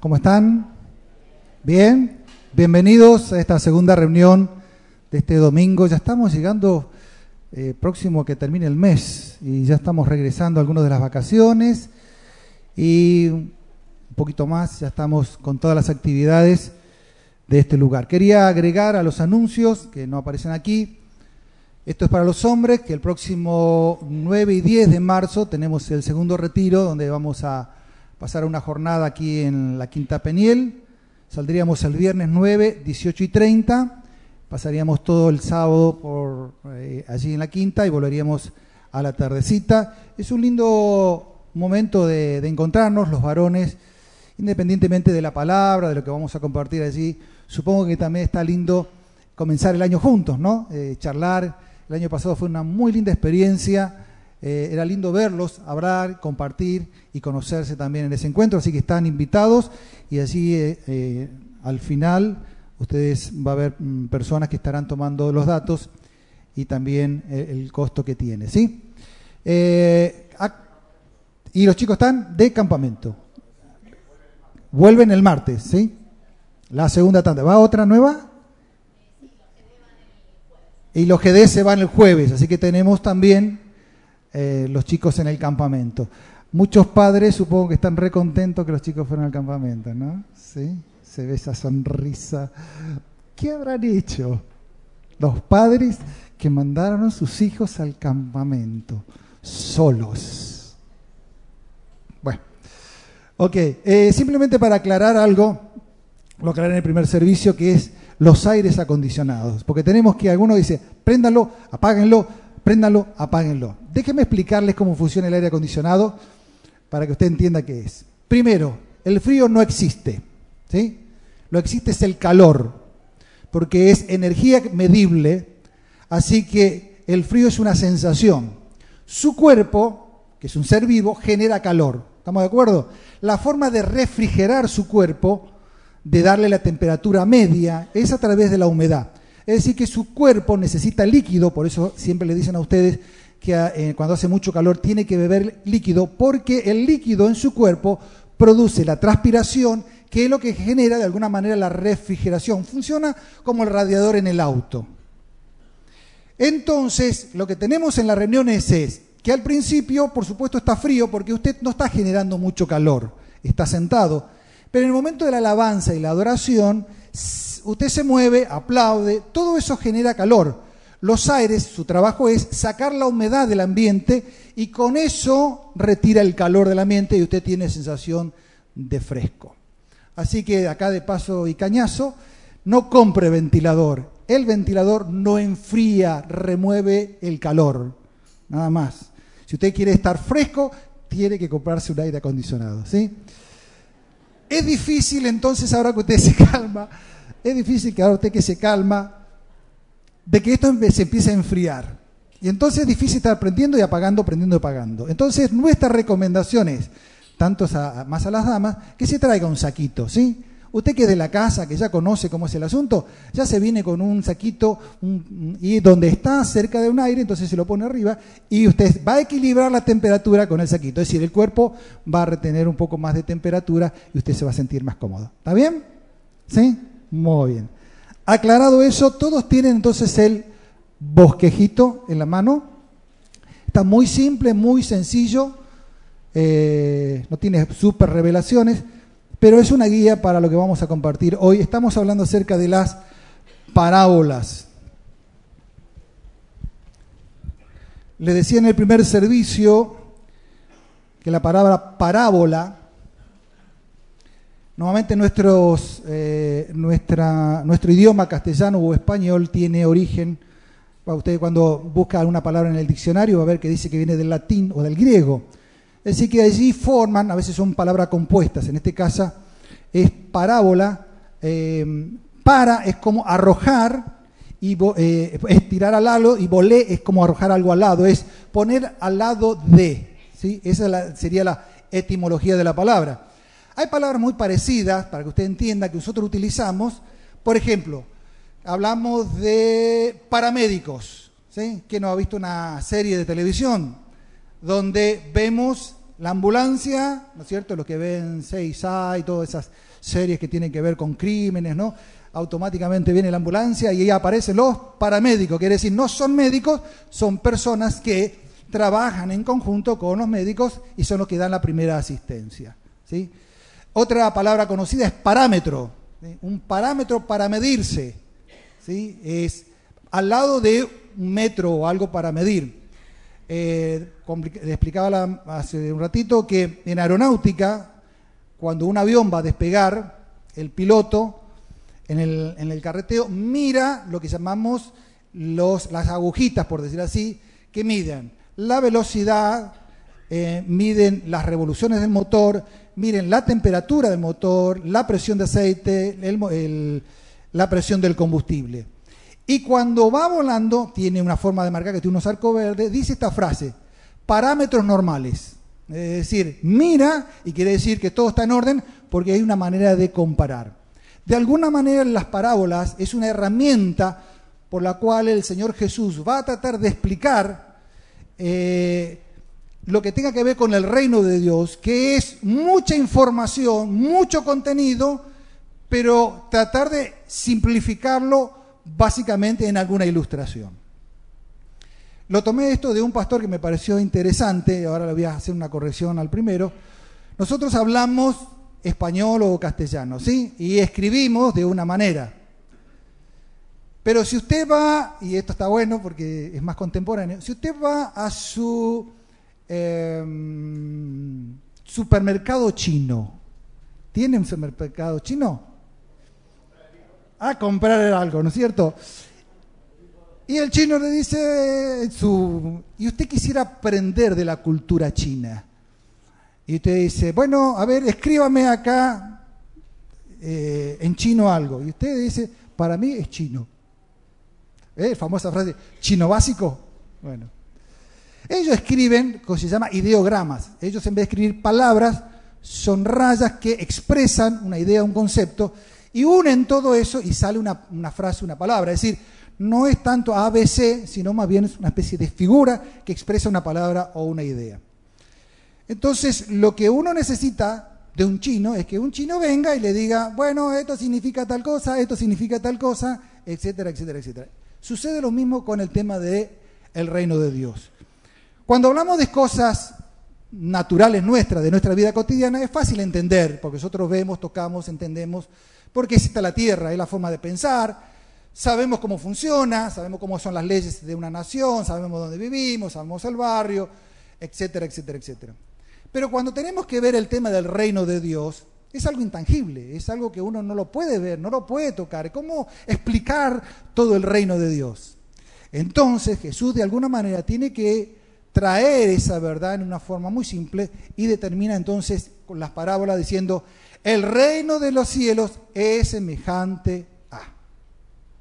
¿Cómo están? Bien. Bienvenidos a esta segunda reunión de este domingo. Ya estamos llegando eh, próximo a que termine el mes y ya estamos regresando a algunas de las vacaciones y un poquito más, ya estamos con todas las actividades de este lugar. Quería agregar a los anuncios que no aparecen aquí. Esto es para los hombres, que el próximo 9 y 10 de marzo tenemos el segundo retiro, donde vamos a pasar una jornada aquí en la Quinta Peniel. Saldríamos el viernes 9, 18 y 30. Pasaríamos todo el sábado por eh, allí en la Quinta y volveríamos a la tardecita. Es un lindo momento de, de encontrarnos, los varones, independientemente de la palabra, de lo que vamos a compartir allí. Supongo que también está lindo comenzar el año juntos, ¿no? Eh, charlar. El año pasado fue una muy linda experiencia. Eh, era lindo verlos, hablar, compartir y conocerse también en ese encuentro, así que están invitados y así eh, eh, al final ustedes va a haber mm, personas que estarán tomando los datos y también el, el costo que tiene, ¿sí? y los chicos están de campamento. Vuelven el martes, ¿sí? La segunda tanda. ¿Va otra nueva? Y los GD se van el jueves, así que tenemos también eh, los chicos en el campamento. Muchos padres supongo que están re contentos que los chicos fueron al campamento, ¿no? Sí, se ve esa sonrisa. ¿Qué habrán hecho los padres que mandaron a sus hijos al campamento solos? Bueno, ok, eh, simplemente para aclarar algo, lo aclaré en el primer servicio, que es los aires acondicionados. Porque tenemos que, alguno dice, préndanlo, apáguenlo, préndanlo, apáguenlo. Déjenme explicarles cómo funciona el aire acondicionado para que usted entienda qué es. Primero, el frío no existe, ¿sí? Lo existe es el calor, porque es energía medible, así que el frío es una sensación. Su cuerpo, que es un ser vivo, genera calor. ¿Estamos de acuerdo? La forma de refrigerar su cuerpo de darle la temperatura media es a través de la humedad. Es decir, que su cuerpo necesita líquido, por eso siempre le dicen a ustedes que eh, cuando hace mucho calor tiene que beber líquido, porque el líquido en su cuerpo produce la transpiración, que es lo que genera de alguna manera la refrigeración. Funciona como el radiador en el auto. Entonces, lo que tenemos en las reuniones es que al principio, por supuesto, está frío porque usted no está generando mucho calor, está sentado pero en el momento de la alabanza y la adoración, usted se mueve, aplaude, todo eso genera calor. Los aires, su trabajo es sacar la humedad del ambiente y con eso retira el calor del ambiente y usted tiene sensación de fresco. Así que acá de paso y cañazo, no compre ventilador. El ventilador no enfría, remueve el calor. Nada más. Si usted quiere estar fresco, tiene que comprarse un aire acondicionado. ¿sí? Es difícil entonces, ahora que usted se calma, es difícil que ahora usted que se calma, de que esto se empiece a enfriar. Y entonces es difícil estar prendiendo y apagando, prendiendo y apagando. Entonces nuestra recomendación es, tanto a, más a las damas, que se traiga un saquito, ¿sí? Usted que es de la casa, que ya conoce cómo es el asunto, ya se viene con un saquito y donde está cerca de un aire, entonces se lo pone arriba y usted va a equilibrar la temperatura con el saquito. Es decir, el cuerpo va a retener un poco más de temperatura y usted se va a sentir más cómodo. ¿Está bien? ¿Sí? Muy bien. Aclarado eso, todos tienen entonces el bosquejito en la mano. Está muy simple, muy sencillo. Eh, no tiene super revelaciones pero es una guía para lo que vamos a compartir hoy. Estamos hablando acerca de las parábolas. Le decía en el primer servicio que la palabra parábola, normalmente nuestros, eh, nuestra, nuestro idioma castellano o español tiene origen, usted cuando busca alguna palabra en el diccionario va a ver que dice que viene del latín o del griego. Es decir, que allí forman, a veces son palabras compuestas, en este caso es parábola, eh, para es como arrojar, y eh, es tirar al lado, y volé es como arrojar algo al lado, es poner al lado de. ¿sí? Esa sería la etimología de la palabra. Hay palabras muy parecidas, para que usted entienda, que nosotros utilizamos. Por ejemplo, hablamos de paramédicos. ¿sí? ¿Quién no ha visto una serie de televisión? donde vemos La ambulancia, ¿no es cierto? Los que ven 6A y todas esas series que tienen que ver con crímenes, ¿no? Automáticamente viene la ambulancia y ahí aparecen los paramédicos, quiere decir, no son médicos, son personas que trabajan en conjunto con los médicos y son los que dan la primera asistencia. ¿sí? Otra palabra conocida es parámetro, un parámetro para medirse, ¿sí? es al lado de un metro o algo para medir. Eh, le explicaba hace un ratito que en aeronáutica, cuando un avión va a despegar, el piloto en el, en el carreteo mira lo que llamamos los, las agujitas, por decir así, que miden la velocidad, eh, miden las revoluciones del motor, miren la temperatura del motor, la presión de aceite, la presión del combustible. Y cuando va volando, tiene una forma de marcar que tiene unos arcos verdes, dice esta frase, parámetros normales. Es decir, mira y quiere decir que todo está en orden porque hay una manera de comparar. De alguna manera las parábolas es una herramienta por la cual el Señor Jesús va a tratar de explicar eh, lo que tenga que ver con el reino de Dios, que es mucha información, mucho contenido, pero tratar de simplificarlo básicamente en alguna ilustración. Lo tomé esto de un pastor que me pareció interesante, ahora le voy a hacer una corrección al primero. Nosotros hablamos español o castellano, ¿sí? Y escribimos de una manera. Pero si usted va, y esto está bueno porque es más contemporáneo, si usted va a su em, supermercado chino, ¿tiene un supermercado chino? A comprar algo, ¿no es cierto? Y el chino le dice, su, y usted quisiera aprender de la cultura china. Y usted dice, bueno, a ver, escríbame acá eh, en chino algo. Y usted dice, para mí es chino. ¿Eh? Famosa frase, chino básico. Bueno. Ellos escriben, como se llama, ideogramas. Ellos en vez de escribir palabras, son rayas que expresan una idea, un concepto, y unen todo eso y sale una, una frase, una palabra. Es decir, no es tanto ABC, sino más bien es una especie de figura que expresa una palabra o una idea. Entonces, lo que uno necesita de un chino es que un chino venga y le diga, bueno, esto significa tal cosa, esto significa tal cosa, etcétera, etcétera, etcétera. Sucede lo mismo con el tema del el reino de Dios. Cuando hablamos de cosas naturales nuestras, de nuestra vida cotidiana, es fácil entender, porque nosotros vemos, tocamos, entendemos, porque existe la tierra, es la forma de pensar, sabemos cómo funciona, sabemos cómo son las leyes de una nación, sabemos dónde vivimos, sabemos el barrio, etcétera, etcétera, etcétera. Pero cuando tenemos que ver el tema del reino de Dios, es algo intangible, es algo que uno no lo puede ver, no lo puede tocar. ¿Cómo explicar todo el reino de Dios? Entonces Jesús de alguna manera tiene que traer esa verdad en una forma muy simple y determina entonces con las parábolas diciendo, el reino de los cielos es semejante a.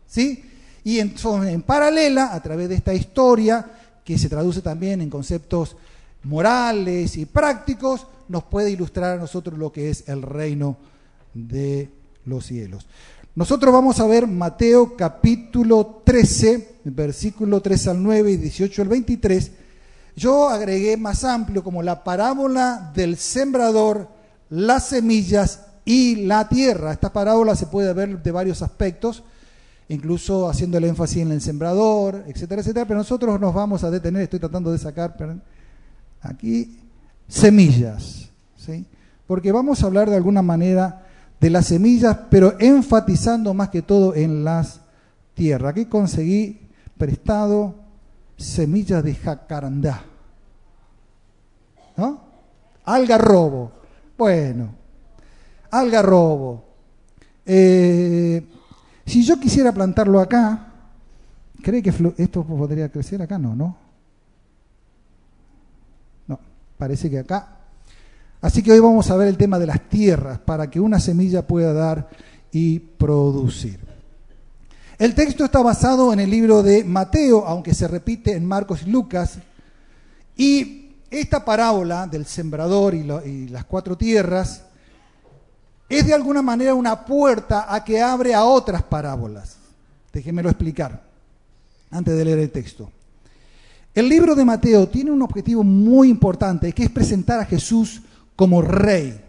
¿Sí? Y en, en paralela, a través de esta historia, que se traduce también en conceptos morales y prácticos, nos puede ilustrar a nosotros lo que es el reino de los cielos. Nosotros vamos a ver Mateo capítulo 13, versículo 3 al 9 y 18 al 23. Yo agregué más amplio como la parábola del sembrador, las semillas y la tierra. Esta parábola se puede ver de varios aspectos, incluso haciendo el énfasis en el sembrador, etcétera, etcétera, pero nosotros nos vamos a detener, estoy tratando de sacar aquí semillas, ¿sí? porque vamos a hablar de alguna manera de las semillas, pero enfatizando más que todo en las tierras. Aquí conseguí prestado semillas de jacarandá, ¿no? Algarrobo, bueno, algarrobo. Eh, si yo quisiera plantarlo acá, ¿cree que esto podría crecer acá? No, ¿no? Parece que acá. Así que hoy vamos a ver el tema de las tierras para que una semilla pueda dar y producir. El texto está basado en el libro de Mateo, aunque se repite en Marcos y Lucas. Y esta parábola del sembrador y, las cuatro tierras es de alguna manera una puerta a que abre a otras parábolas. Déjenmelo explicar antes de leer el texto. El libro de Mateo tiene un objetivo muy importante, que es presentar a Jesús como rey.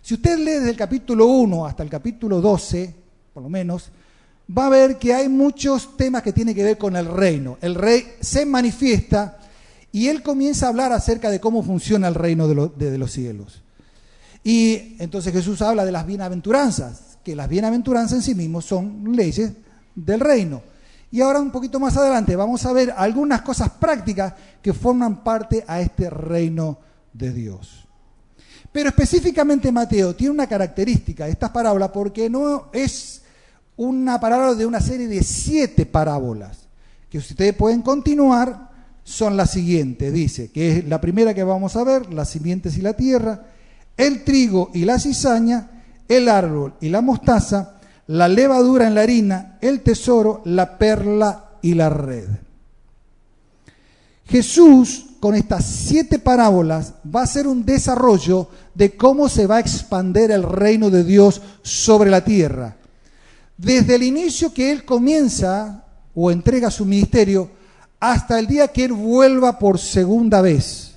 Si usted lee desde el capítulo 1 hasta el capítulo 12, por lo menos, va a ver que hay muchos temas que tienen que ver con el reino. El rey se manifiesta y él comienza a hablar acerca de cómo funciona el reino de, los cielos. Y entonces Jesús habla de las bienaventuranzas, que las bienaventuranzas en sí mismos son leyes del reino. Y ahora un poquito más adelante vamos a ver algunas cosas prácticas que forman parte a este reino de Dios. Pero específicamente Mateo tiene una característica, esta parábola, porque no es una parábola de una serie de siete parábolas, que ustedes pueden continuar, son las siguientes, dice, que es la primera que vamos a ver, las simientes y la tierra, el trigo y la cizaña, el árbol y la mostaza, la levadura en la harina, el tesoro, la perla y la red. Jesús con estas siete parábolas va a ser un desarrollo de cómo se va a expander el reino de Dios sobre la tierra. Desde el inicio que Él comienza o entrega su ministerio hasta el día que Él vuelva por segunda vez.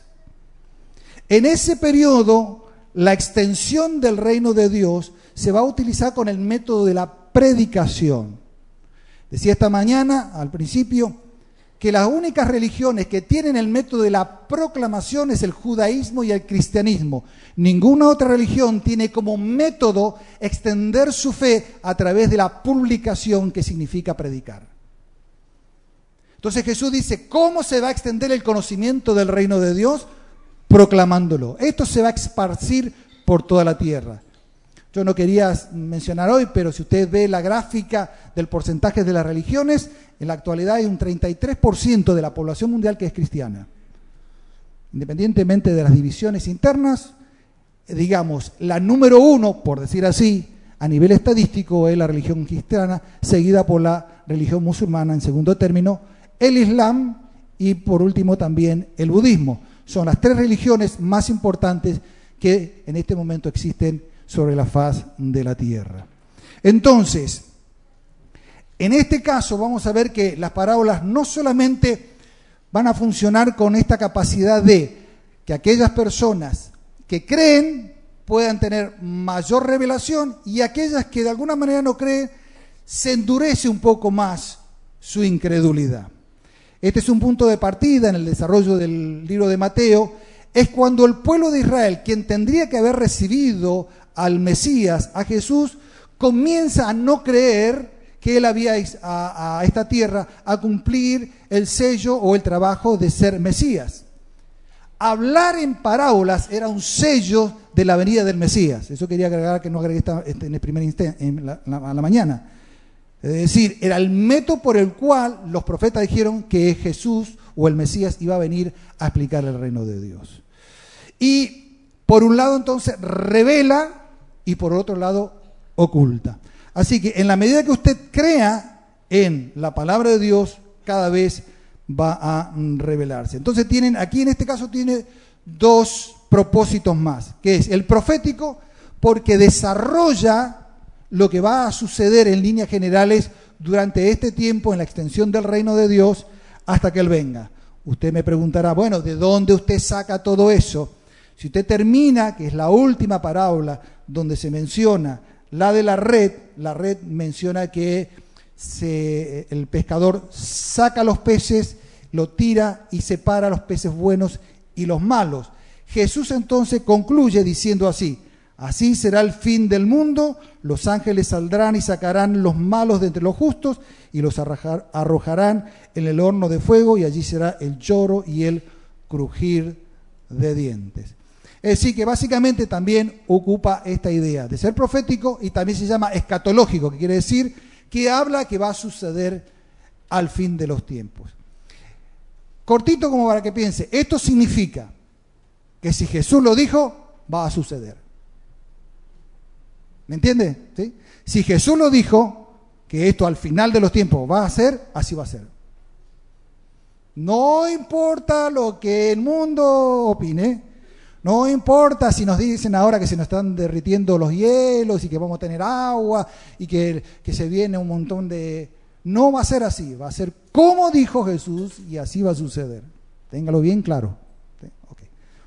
En ese periodo, la extensión del reino de Dios se va a utilizar con el método de la predicación. Decía esta mañana, al principio, que las únicas religiones que tienen el método de la proclamación es el judaísmo y el cristianismo. Ninguna otra religión tiene como método extender su fe a través de la publicación que significa predicar. Entonces Jesús dice, ¿cómo se va a extender el conocimiento del reino de Dios? Proclamándolo. Esto se va a esparcir por toda la tierra. Yo no quería mencionar hoy, pero si usted ve la gráfica del porcentaje de las religiones, en la actualidad hay un 33% de la población mundial que es cristiana. Independientemente de las divisiones internas, digamos, la número uno, por decir así, a nivel estadístico es la religión cristiana, seguida por la religión musulmana en segundo término, el islam y por último también el budismo. Son las tres religiones más importantes que en este momento existen sobre la faz de la tierra. Entonces, en este caso vamos a ver que las parábolas no solamente van a funcionar con esta capacidad de que aquellas personas que creen puedan tener mayor revelación y aquellas que de alguna manera no creen, se endurece un poco más su incredulidad. Este es un punto de partida en el desarrollo del libro de Mateo, es cuando el pueblo de Israel, quien tendría que haber recibido al Mesías, a Jesús, comienza a no creer que él había a, esta tierra a cumplir el sello o el trabajo de ser Mesías. Hablar en parábolas era un sello de la venida del Mesías. Eso quería agregar que no agregué este, en el primer instante, en la, la mañana. Es decir, era el método por el cual los profetas dijeron que Jesús o el Mesías iba a venir a explicar el reino de Dios. Y por un lado entonces revela y por otro lado oculta. Así que en la medida que usted crea en la palabra de Dios, cada vez va a revelarse. Entonces tienen, aquí en este caso tiene dos propósitos más, que es el profético, porque desarrolla lo que va a suceder en líneas generales durante este tiempo en la extensión del reino de Dios hasta que Él venga. Usted me preguntará, bueno, ¿de dónde usted saca todo eso? Si usted termina, que es la última parábola donde se menciona la de la red, la red menciona que el pescador saca los peces, lo tira y separa los peces buenos y los malos. Jesús entonces concluye diciendo así, así será el fin del mundo, los ángeles saldrán y sacarán los malos de entre los justos y los arrojarán en el horno de fuego y allí será el lloro y el crujir de dientes. Es decir, que básicamente también ocupa esta idea de ser profético y también se llama escatológico, que quiere decir que habla que va a suceder al fin de los tiempos. Cortito como para que piense, esto significa que si Jesús lo dijo, va a suceder. ¿Me entiende? Si Jesús lo dijo, que esto al final de los tiempos va a ser, así va a ser. No importa lo que el mundo opine, no importa si nos dicen ahora que se nos están derritiendo los hielos y que vamos a tener agua y que, se viene un montón de No va a ser así, va a ser como dijo Jesús y así va a suceder. Téngalo bien claro.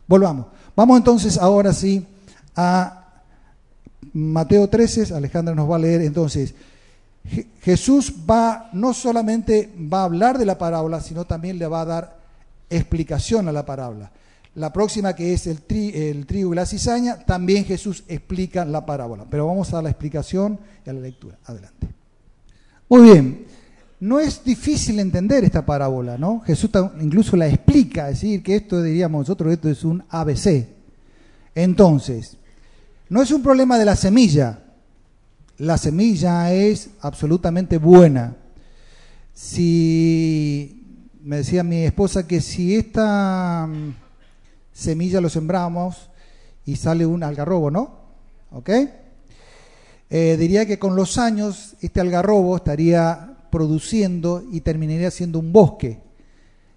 Volvamos. Vamos entonces ahora sí a Mateo 13. Alejandra nos va a leer entonces. Jesús va, no solamente va a hablar de la parábola, sino también le va a dar explicación a la parábola. La próxima, que es el, el trigo y la cizaña, también Jesús explica la parábola. Pero vamos a la explicación y a la lectura. Adelante. Muy bien. No es difícil entender esta parábola, ¿no? Jesús incluso la explica, es decir, que esto, diríamos nosotros, esto es un ABC. Entonces, no es un problema de la semilla. La semilla es absolutamente buena. Si, me decía mi esposa que si esta semilla lo sembramos y sale un algarrobo, ¿no? ¿Ok? Eh, diría que con los años este algarrobo estaría produciendo y terminaría siendo un bosque.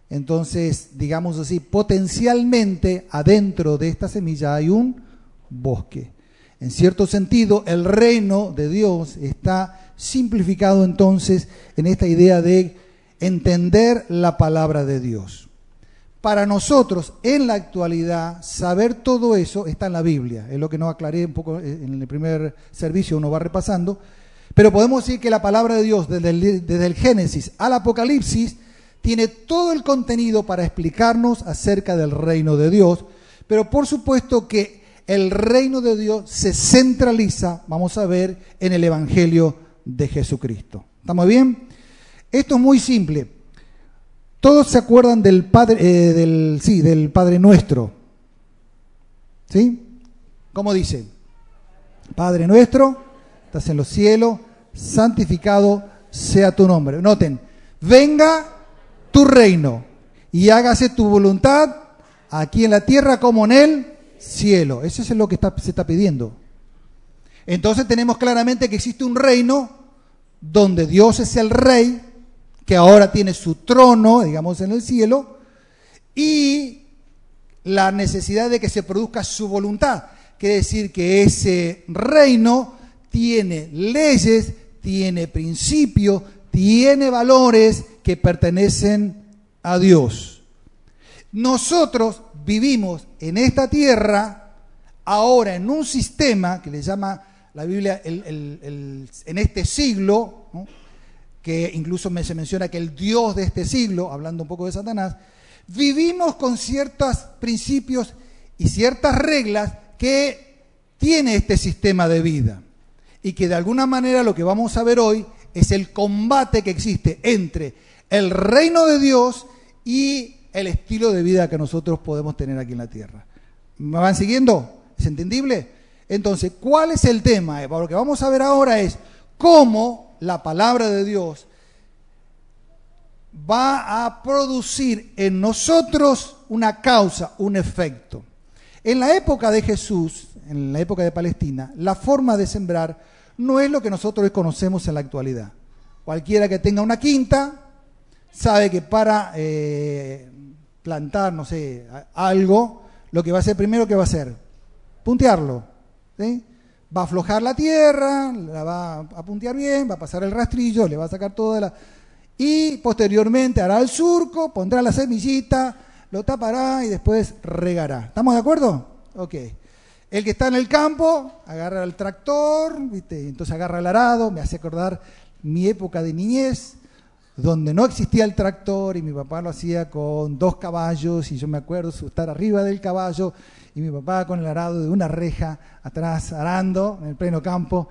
Entonces, digamos así, potencialmente adentro de esta semilla hay un bosque. En cierto sentido, el reino de Dios está simplificado entonces en esta idea de entender la palabra de Dios. Para nosotros, en la actualidad, saber todo eso está en la Biblia. Es lo que no aclaré un poco en el primer servicio, uno va repasando. Pero podemos decir que la palabra de Dios, desde el, Génesis al Apocalipsis, tiene todo el contenido para explicarnos acerca del reino de Dios. Pero por supuesto que el reino de Dios se centraliza, vamos a ver, en el Evangelio de Jesucristo. ¿Estamos bien? Esto es muy simple. Todos se acuerdan del Padre, eh, del, sí, del Padre Nuestro. ¿Sí? ¿Cómo dice? Padre Nuestro estás en los cielos, santificado sea tu nombre. Noten, venga tu reino y hágase tu voluntad aquí en la tierra como en el cielo. Eso es lo que se está pidiendo. Entonces tenemos claramente que existe un reino donde Dios es el rey, que ahora tiene su trono, digamos, en el cielo, y la necesidad de que se produzca su voluntad. Quiere decir que ese reino tiene leyes, tiene principios, tiene valores que pertenecen a Dios. Nosotros vivimos en esta tierra ahora en un sistema que le llama la Biblia en este siglo, que incluso se menciona que el Dios de este siglo, hablando un poco de Satanás, vivimos con ciertos principios y ciertas reglas que tiene este sistema de vida y que de alguna manera lo que vamos a ver hoy es el combate que existe entre el reino de Dios y el estilo de vida que nosotros podemos tener aquí en la tierra. ¿Me van siguiendo? ¿Es entendible? Entonces, ¿cuál es el tema? Lo que vamos a ver ahora es cómo la palabra de Dios va a producir en nosotros una causa, un efecto. En la época de Jesús, en la época de Palestina, la forma de sembrar no es lo que nosotros conocemos en la actualidad. Cualquiera que tenga una quinta sabe que para eh, plantar, no sé, algo, lo que va a hacer primero, ¿qué va a hacer? Puntearlo. Va a aflojar la tierra, la va a puntear bien, va a pasar el rastrillo, le va a sacar toda la... Y posteriormente hará el surco, pondrá la semillita, lo tapará y después regará. ¿Estamos de acuerdo? Ok. El que está en el campo agarra el tractor, entonces agarra el arado, me hace acordar mi época de niñez, donde no existía el tractor y mi papá lo hacía con dos caballos y yo me acuerdo estar arriba del caballo y mi papá con el arado de una reja atrás arando en el pleno campo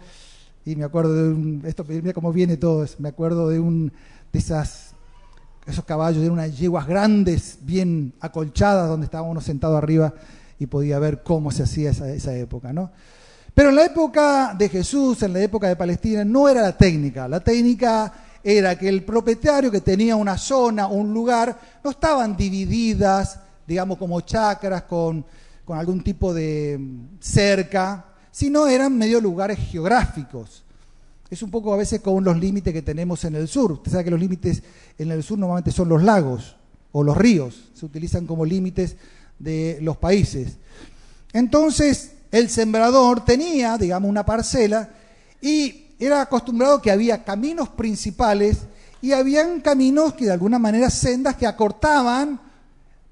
y me acuerdo de un, esto mira cómo viene todo, me acuerdo de un de esas esos caballos de unas yeguas grandes, bien acolchadas donde estábamos sentados arriba y podía ver cómo se hacía esa, esa época, ¿no? Pero en la época de Jesús, en la época de Palestina, no era la técnica. La técnica era que el propietario que tenía una zona, un lugar, no estaban divididas, digamos, como chacras con, con algún tipo de cerca, sino eran medio lugares geográficos. Es un poco a veces con los límites que tenemos en el sur. Usted sabe que los límites en el sur normalmente son los lagos o los ríos, se utilizan como límites de los países. Entonces, el sembrador tenía, digamos, una parcela y era acostumbrado que había caminos principales y habían caminos que de alguna manera sendas que acortaban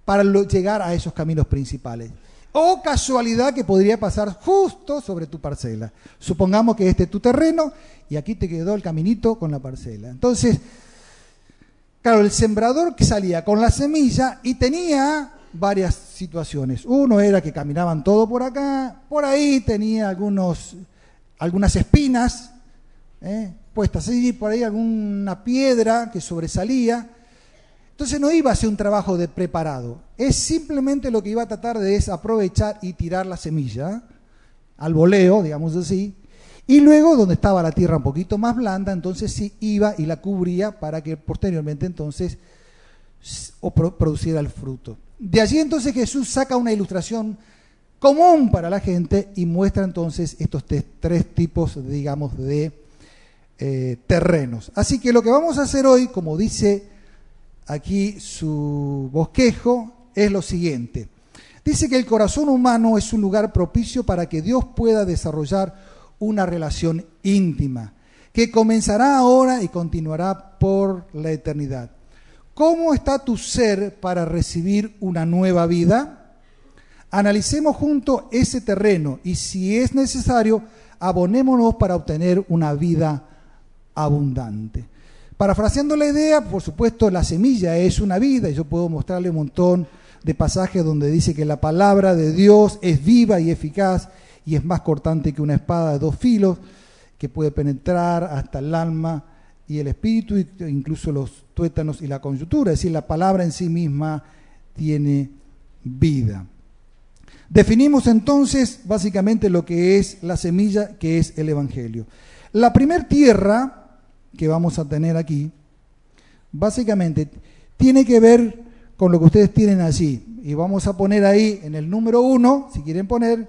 para llegar a esos caminos principales. O casualidad que podría pasar justo sobre tu parcela. Supongamos que este es tu terreno y aquí te quedó el caminito con la parcela. Entonces, claro, el sembrador que salía con la semilla y tenía varias situaciones. Uno era que caminaban todo por acá, por ahí tenía algunos, algunas espinas ¿eh? puestas allí, por ahí alguna piedra que sobresalía. Entonces no iba a ser un trabajo de preparado, es simplemente lo que iba a tratar de es aprovechar y tirar la semilla al voleo, digamos así, y luego donde estaba la tierra un poquito más blanda, entonces sí iba y la cubría para que posteriormente entonces produciera el fruto. De allí entonces Jesús saca una ilustración común para la gente y muestra entonces estos tres tipos, digamos, de eh, terrenos. Así que lo que vamos a hacer hoy, como dice aquí su bosquejo, es lo siguiente. Dice que el corazón humano es un lugar propicio para que Dios pueda desarrollar una relación íntima, que comenzará ahora y continuará por la eternidad. ¿Cómo está tu ser para recibir una nueva vida? Analicemos junto ese terreno y si es necesario, abonémonos para obtener una vida abundante. Parafraseando la idea, por supuesto, la semilla es una vida y yo puedo mostrarle un montón de pasajes donde dice que la palabra de Dios es viva y eficaz y es más cortante que una espada de dos filos que puede penetrar hasta el alma y el espíritu, incluso los tuétanos y la coyuntura, es decir, la palabra en sí misma tiene vida. Definimos entonces básicamente lo que es la semilla, que es el Evangelio. La primer tierra que vamos a tener aquí, básicamente tiene que ver con lo que ustedes tienen allí. Y vamos a poner ahí en el número uno, si quieren poner,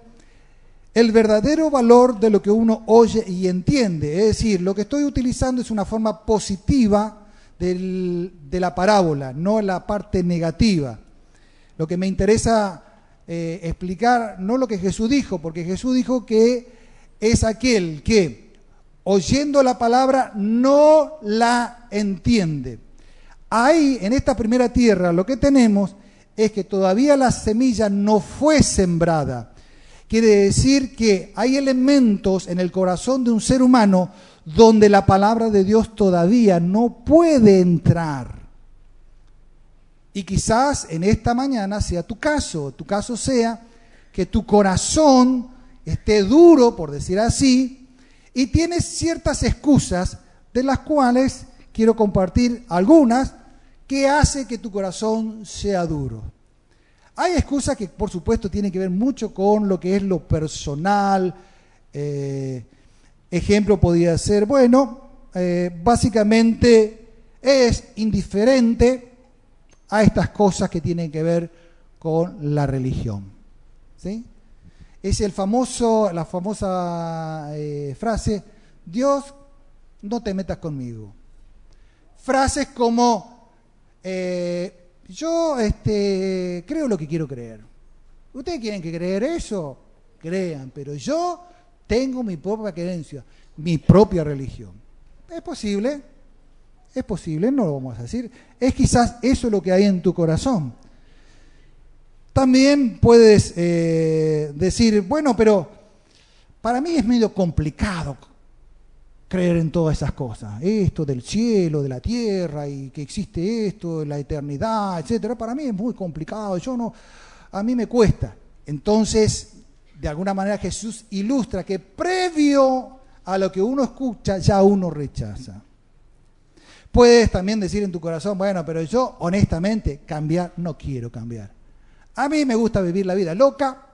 el verdadero valor de lo que uno oye y entiende. Es decir, lo que estoy utilizando es una forma positiva de la parábola, no la parte negativa. Lo que me interesa eh, explicar, no lo que Jesús dijo, porque Jesús dijo que es aquel que, oyendo la palabra, no la entiende. Ahí, en esta primera tierra, lo que tenemos es que todavía la semilla no fue sembrada quiere decir que hay elementos en el corazón de un ser humano donde la palabra de Dios todavía no puede entrar. Y quizás en esta mañana sea tu caso, tu caso sea que tu corazón esté duro, por decir así, y tienes ciertas excusas de las cuales quiero compartir algunas que hace que tu corazón sea duro. Hay excusas que por supuesto tienen que ver mucho con lo que es lo personal. Eh, ejemplo podría ser, bueno, eh, básicamente es indiferente a estas cosas que tienen que ver con la religión. ¿sí? Es el famoso, la famosa eh, frase, Dios, no te metas conmigo. Frases como, yo este, creo lo que quiero creer. ¿Ustedes quieren que creer eso? Crean, pero yo tengo mi propia creencia, mi propia religión. ¿Es posible? Es posible, no lo vamos a decir. Es quizás eso lo que hay en tu corazón. También puedes eh, decir, bueno, pero para mí es medio complicado creer en todas esas cosas, esto del cielo, de la tierra y que existe esto, la eternidad, etcétera, para mí es muy complicado, yo no a mí me cuesta. Entonces, de alguna manera Jesús ilustra que previo a lo que uno escucha ya uno rechaza. Puedes también decir en tu corazón, bueno, pero yo honestamente cambiar no quiero cambiar. A mí me gusta vivir la vida loca,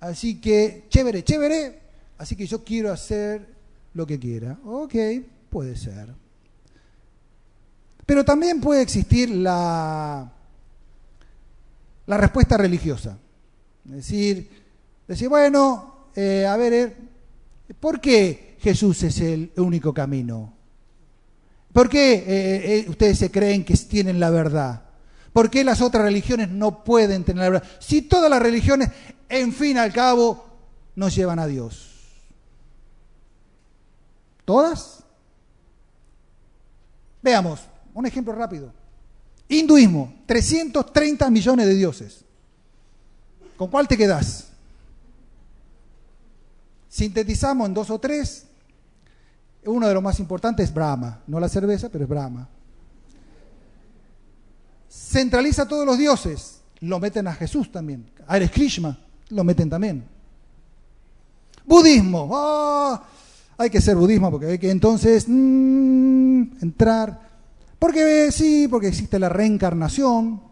así que chévere, chévere, así que yo quiero hacer lo que quiera. Ok, puede ser. Pero también puede existir la, respuesta religiosa. Es decir, decir, bueno, eh, a ver, eh, ¿por qué Jesús es el único camino? ¿Por qué eh, ustedes se creen que tienen la verdad? ¿Por qué las otras religiones no pueden tener la verdad? Si todas las religiones, en fin al cabo, nos llevan a Dios. ¿Todas? Veamos, un ejemplo rápido. Hinduismo, 330 millones de dioses. ¿Con cuál te quedas? Sintetizamos en dos o tres. Uno de los más importantes es Brahma, no la cerveza, pero es Brahma. Centraliza a todos los dioses, lo meten a Jesús también. A Eres Krishna, lo meten también. Budismo, ah, hay que ser budismo porque hay que entonces mm, entrar. Porque sí, porque existe la reencarnación.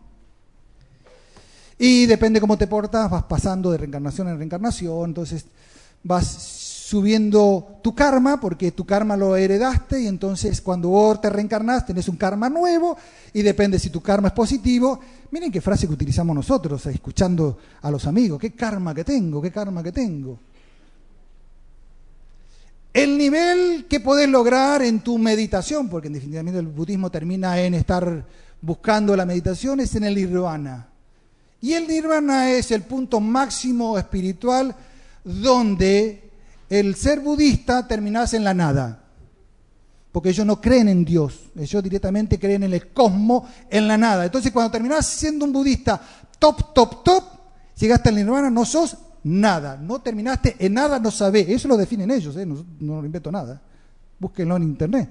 Y depende cómo te portas, vas pasando de reencarnación en reencarnación. Entonces vas subiendo tu karma, porque tu karma lo heredaste, y entonces cuando vos te reencarnás tenés un karma nuevo, y depende si tu karma es positivo. Miren qué frase que utilizamos nosotros, escuchando a los amigos, qué karma que tengo, qué karma que tengo. El nivel que podés lograr en tu meditación, porque en definitiva el budismo termina en estar buscando la meditación, es en el nirvana. Y el nirvana es el punto máximo espiritual donde el ser budista terminase en la nada. Porque ellos no creen en Dios, ellos directamente creen en el cosmos, en la nada. Entonces cuando terminás siendo un budista top, top, top, llegaste al nirvana, no sos nada. No terminaste en nada, no sabés. Eso lo definen ellos, ¿eh? no, no lo invento nada. Búsquenlo en internet.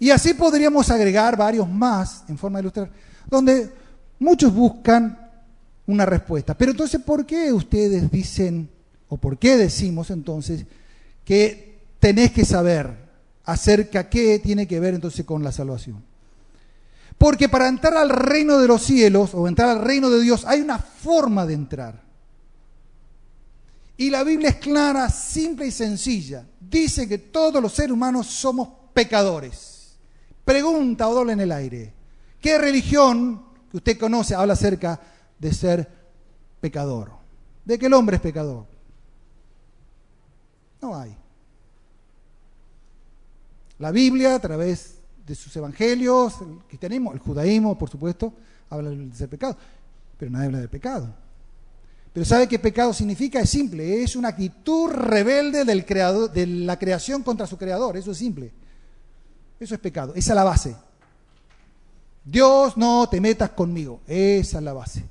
Y así podríamos agregar varios más en forma de ilustrar, donde muchos buscan una respuesta. Pero entonces, ¿por qué ustedes dicen, o por qué decimos entonces, que tenés que saber acerca qué tiene que ver entonces con la salvación? Porque para entrar al reino de los cielos o entrar al reino de Dios hay una forma de entrar. Y la Biblia es clara, simple y sencilla. Dice que todos los seres humanos somos pecadores. Pregunta o doble en el aire. ¿Qué religión que usted conoce habla acerca de ser pecador? De que el hombre es pecador. No hay. La Biblia, a través de sus evangelios, el cristianismo, el judaísmo, por supuesto, habla de ser pecado, pero nadie habla de pecado. Pero ¿sabe qué pecado significa? Es simple, es una actitud rebelde del de la creación contra su creador, eso es simple. Eso es pecado, esa es la base. Dios, no te metas conmigo, esa es la base.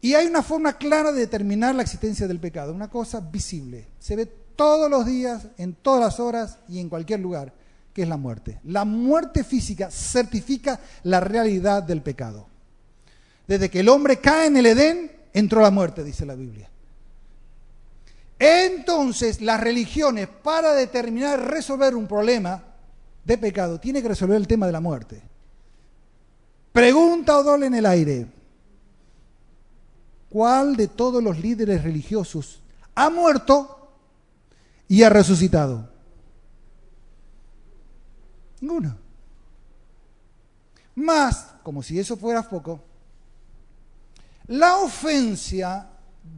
Y hay una forma clara de determinar la existencia del pecado, una cosa visible. Se ve todos los días, en todas las horas y en cualquier lugar que es la muerte. La muerte física certifica la realidad del pecado. Desde que el hombre cae en el Edén, entró la muerte, dice la Biblia. Entonces, las religiones, para determinar, resolver un problema de pecado, tienen que resolver el tema de la muerte. Pregunta o dole en el aire. ¿Cuál de todos los líderes religiosos ha muerto y ha resucitado? Ninguno. Más, como si eso fuera poco, la ofensa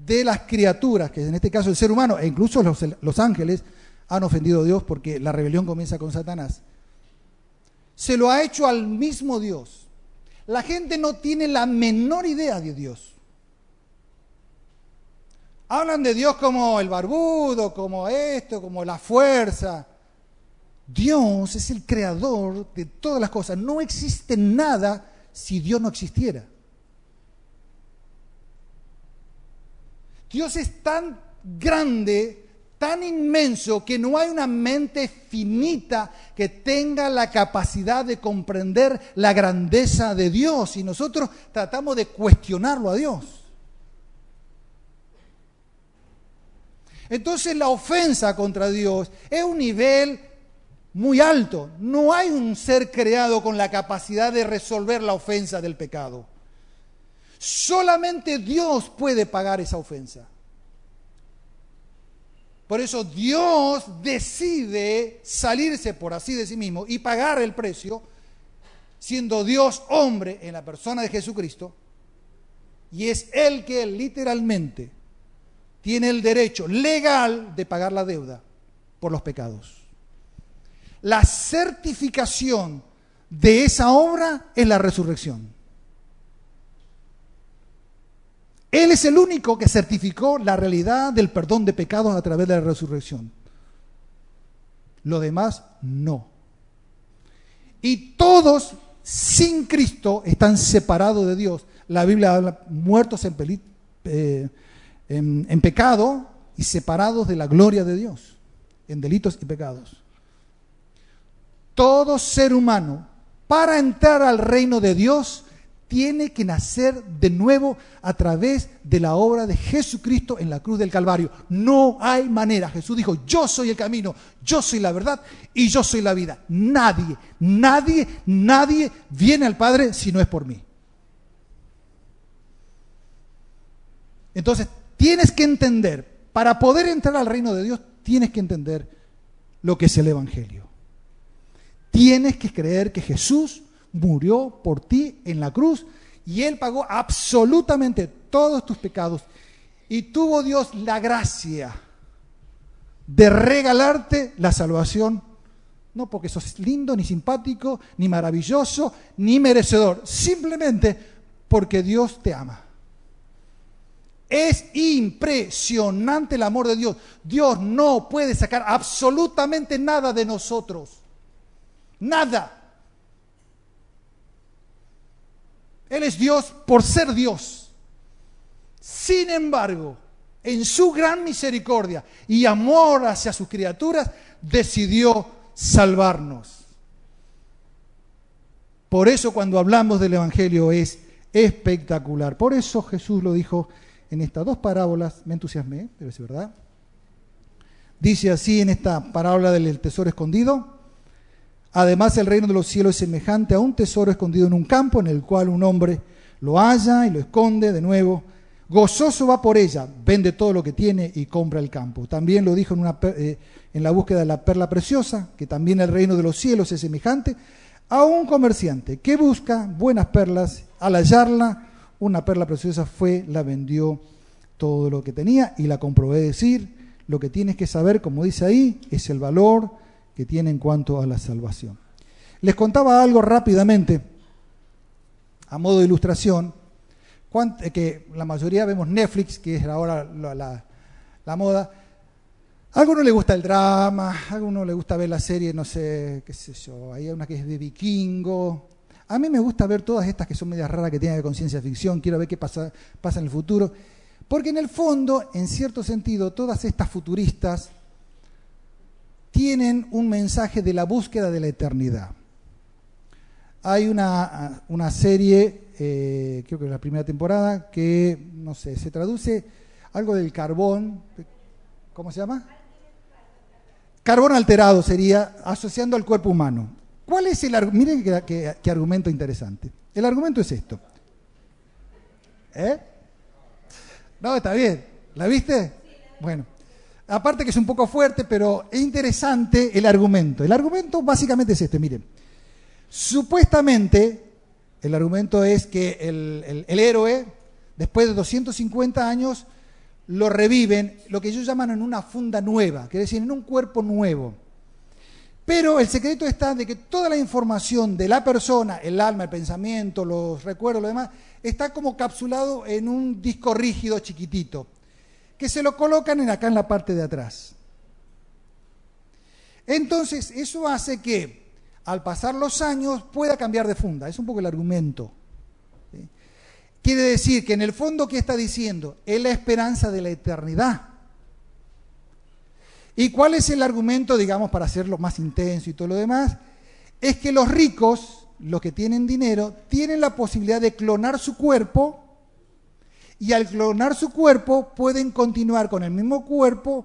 de las criaturas, que en este caso el ser humano, e incluso los, los ángeles, han ofendido a Dios porque la rebelión comienza con Satanás, se lo ha hecho al mismo Dios. La gente no tiene la menor idea de Dios. Hablan de Dios como el barbudo, como esto, como la fuerza. Dios es el creador de todas las cosas. No existe nada si Dios no existiera. Dios es tan grande, tan inmenso, que no hay una mente finita que tenga la capacidad de comprender la grandeza de Dios. Y nosotros tratamos de cuestionarlo a Dios. Entonces la ofensa contra Dios es un nivel muy alto. No hay un ser creado con la capacidad de resolver la ofensa del pecado. Solamente Dios puede pagar esa ofensa. Por eso Dios decide salirse por así de sí mismo y pagar el precio, siendo Dios hombre en la persona de Jesucristo, y es Él que literalmente tiene el derecho legal de pagar la deuda por los pecados. La certificación de esa obra es la resurrección. Él es el único que certificó la realidad del perdón de pecados a través de la resurrección. lo demás no. Y todos sin Cristo están separados de Dios. La Biblia habla muertos en, eh, en pecado y separados de la gloria de Dios, en delitos y pecados. Todo ser humano, para entrar al reino de Dios, tiene que nacer de nuevo a través de la obra de Jesucristo en la cruz del Calvario. No hay manera. Jesús dijo, yo soy el camino, yo soy la verdad y yo soy la vida. Nadie, nadie, nadie viene al Padre si no es por mí. Entonces, tienes que entender, para poder entrar al reino de Dios, tienes que entender lo que es el Evangelio. Tienes que creer que Jesús murió por ti en la cruz y Él pagó absolutamente todos tus pecados. Y tuvo Dios la gracia de regalarte la salvación, no porque sos lindo, ni simpático, ni maravilloso, ni merecedor, simplemente porque Dios te ama. Es impresionante el amor de Dios. Dios no puede sacar absolutamente nada de nosotros. Nada. Él es Dios por ser Dios. Sin embargo, en su gran misericordia y amor hacia sus criaturas, decidió salvarnos. Por eso cuando hablamos del Evangelio es espectacular. Por eso Jesús lo dijo en estas dos parábolas, me entusiasmé, pero es verdad. Dice así en esta parábola del tesoro escondido, Además, el reino de los cielos es semejante a un tesoro escondido en un campo en el cual un hombre lo halla y lo esconde de nuevo. Gozoso va por ella, vende todo lo que tiene y compra el campo. También lo dijo en, eh, en la búsqueda de la perla preciosa, que también el reino de los cielos es semejante a un comerciante que busca buenas perlas. Al hallarla, una perla preciosa fue, la vendió todo lo que tenía y la comprobé decir, lo que tienes que saber, como dice ahí, es el valor que tiene en cuanto a la salvación. Les contaba algo rápidamente, a modo de ilustración, eh, que la mayoría vemos Netflix, que es ahora la, moda. A alguno le gusta el drama, a alguno le gusta ver la serie, no sé, qué sé yo, hay una que es de vikingo. A mí me gusta ver todas estas que son medias raras, que tienen que ver con ciencia ficción, quiero ver qué pasa, pasa en el futuro. Porque en el fondo, en cierto sentido, todas estas futuristas tienen un mensaje de la búsqueda de la eternidad. Hay una, una serie, eh, creo que es la primera temporada, que, no sé, se traduce algo del carbón, ¿cómo se llama? Carbón alterado sería asociando al cuerpo humano. ¿Cuál es el argumento? Miren qué, argumento interesante. El argumento es esto. ¿Eh? No, está bien. ¿La viste? Bueno, aparte que es un poco fuerte, pero es interesante el argumento. El argumento básicamente es este, miren. Supuestamente, el argumento es que el, héroe, después de 250 años, lo reviven, lo que ellos llaman en una funda nueva, quiere decir, en un cuerpo nuevo. Pero el secreto está de que toda la información de la persona, el alma, el pensamiento, los recuerdos, lo demás, está como capsulado en un disco rígido chiquitito que se lo colocan en acá en la parte de atrás. Entonces, eso hace que al pasar los años pueda cambiar de funda. Es un poco el argumento. Quiere decir que en el fondo, ¿qué está diciendo? Es la esperanza de la eternidad. ¿Y cuál es el argumento, digamos, para hacerlo más intenso y todo lo demás? Es que los ricos, los que tienen dinero, tienen la posibilidad de clonar su cuerpo y al clonar su cuerpo pueden continuar con el mismo cuerpo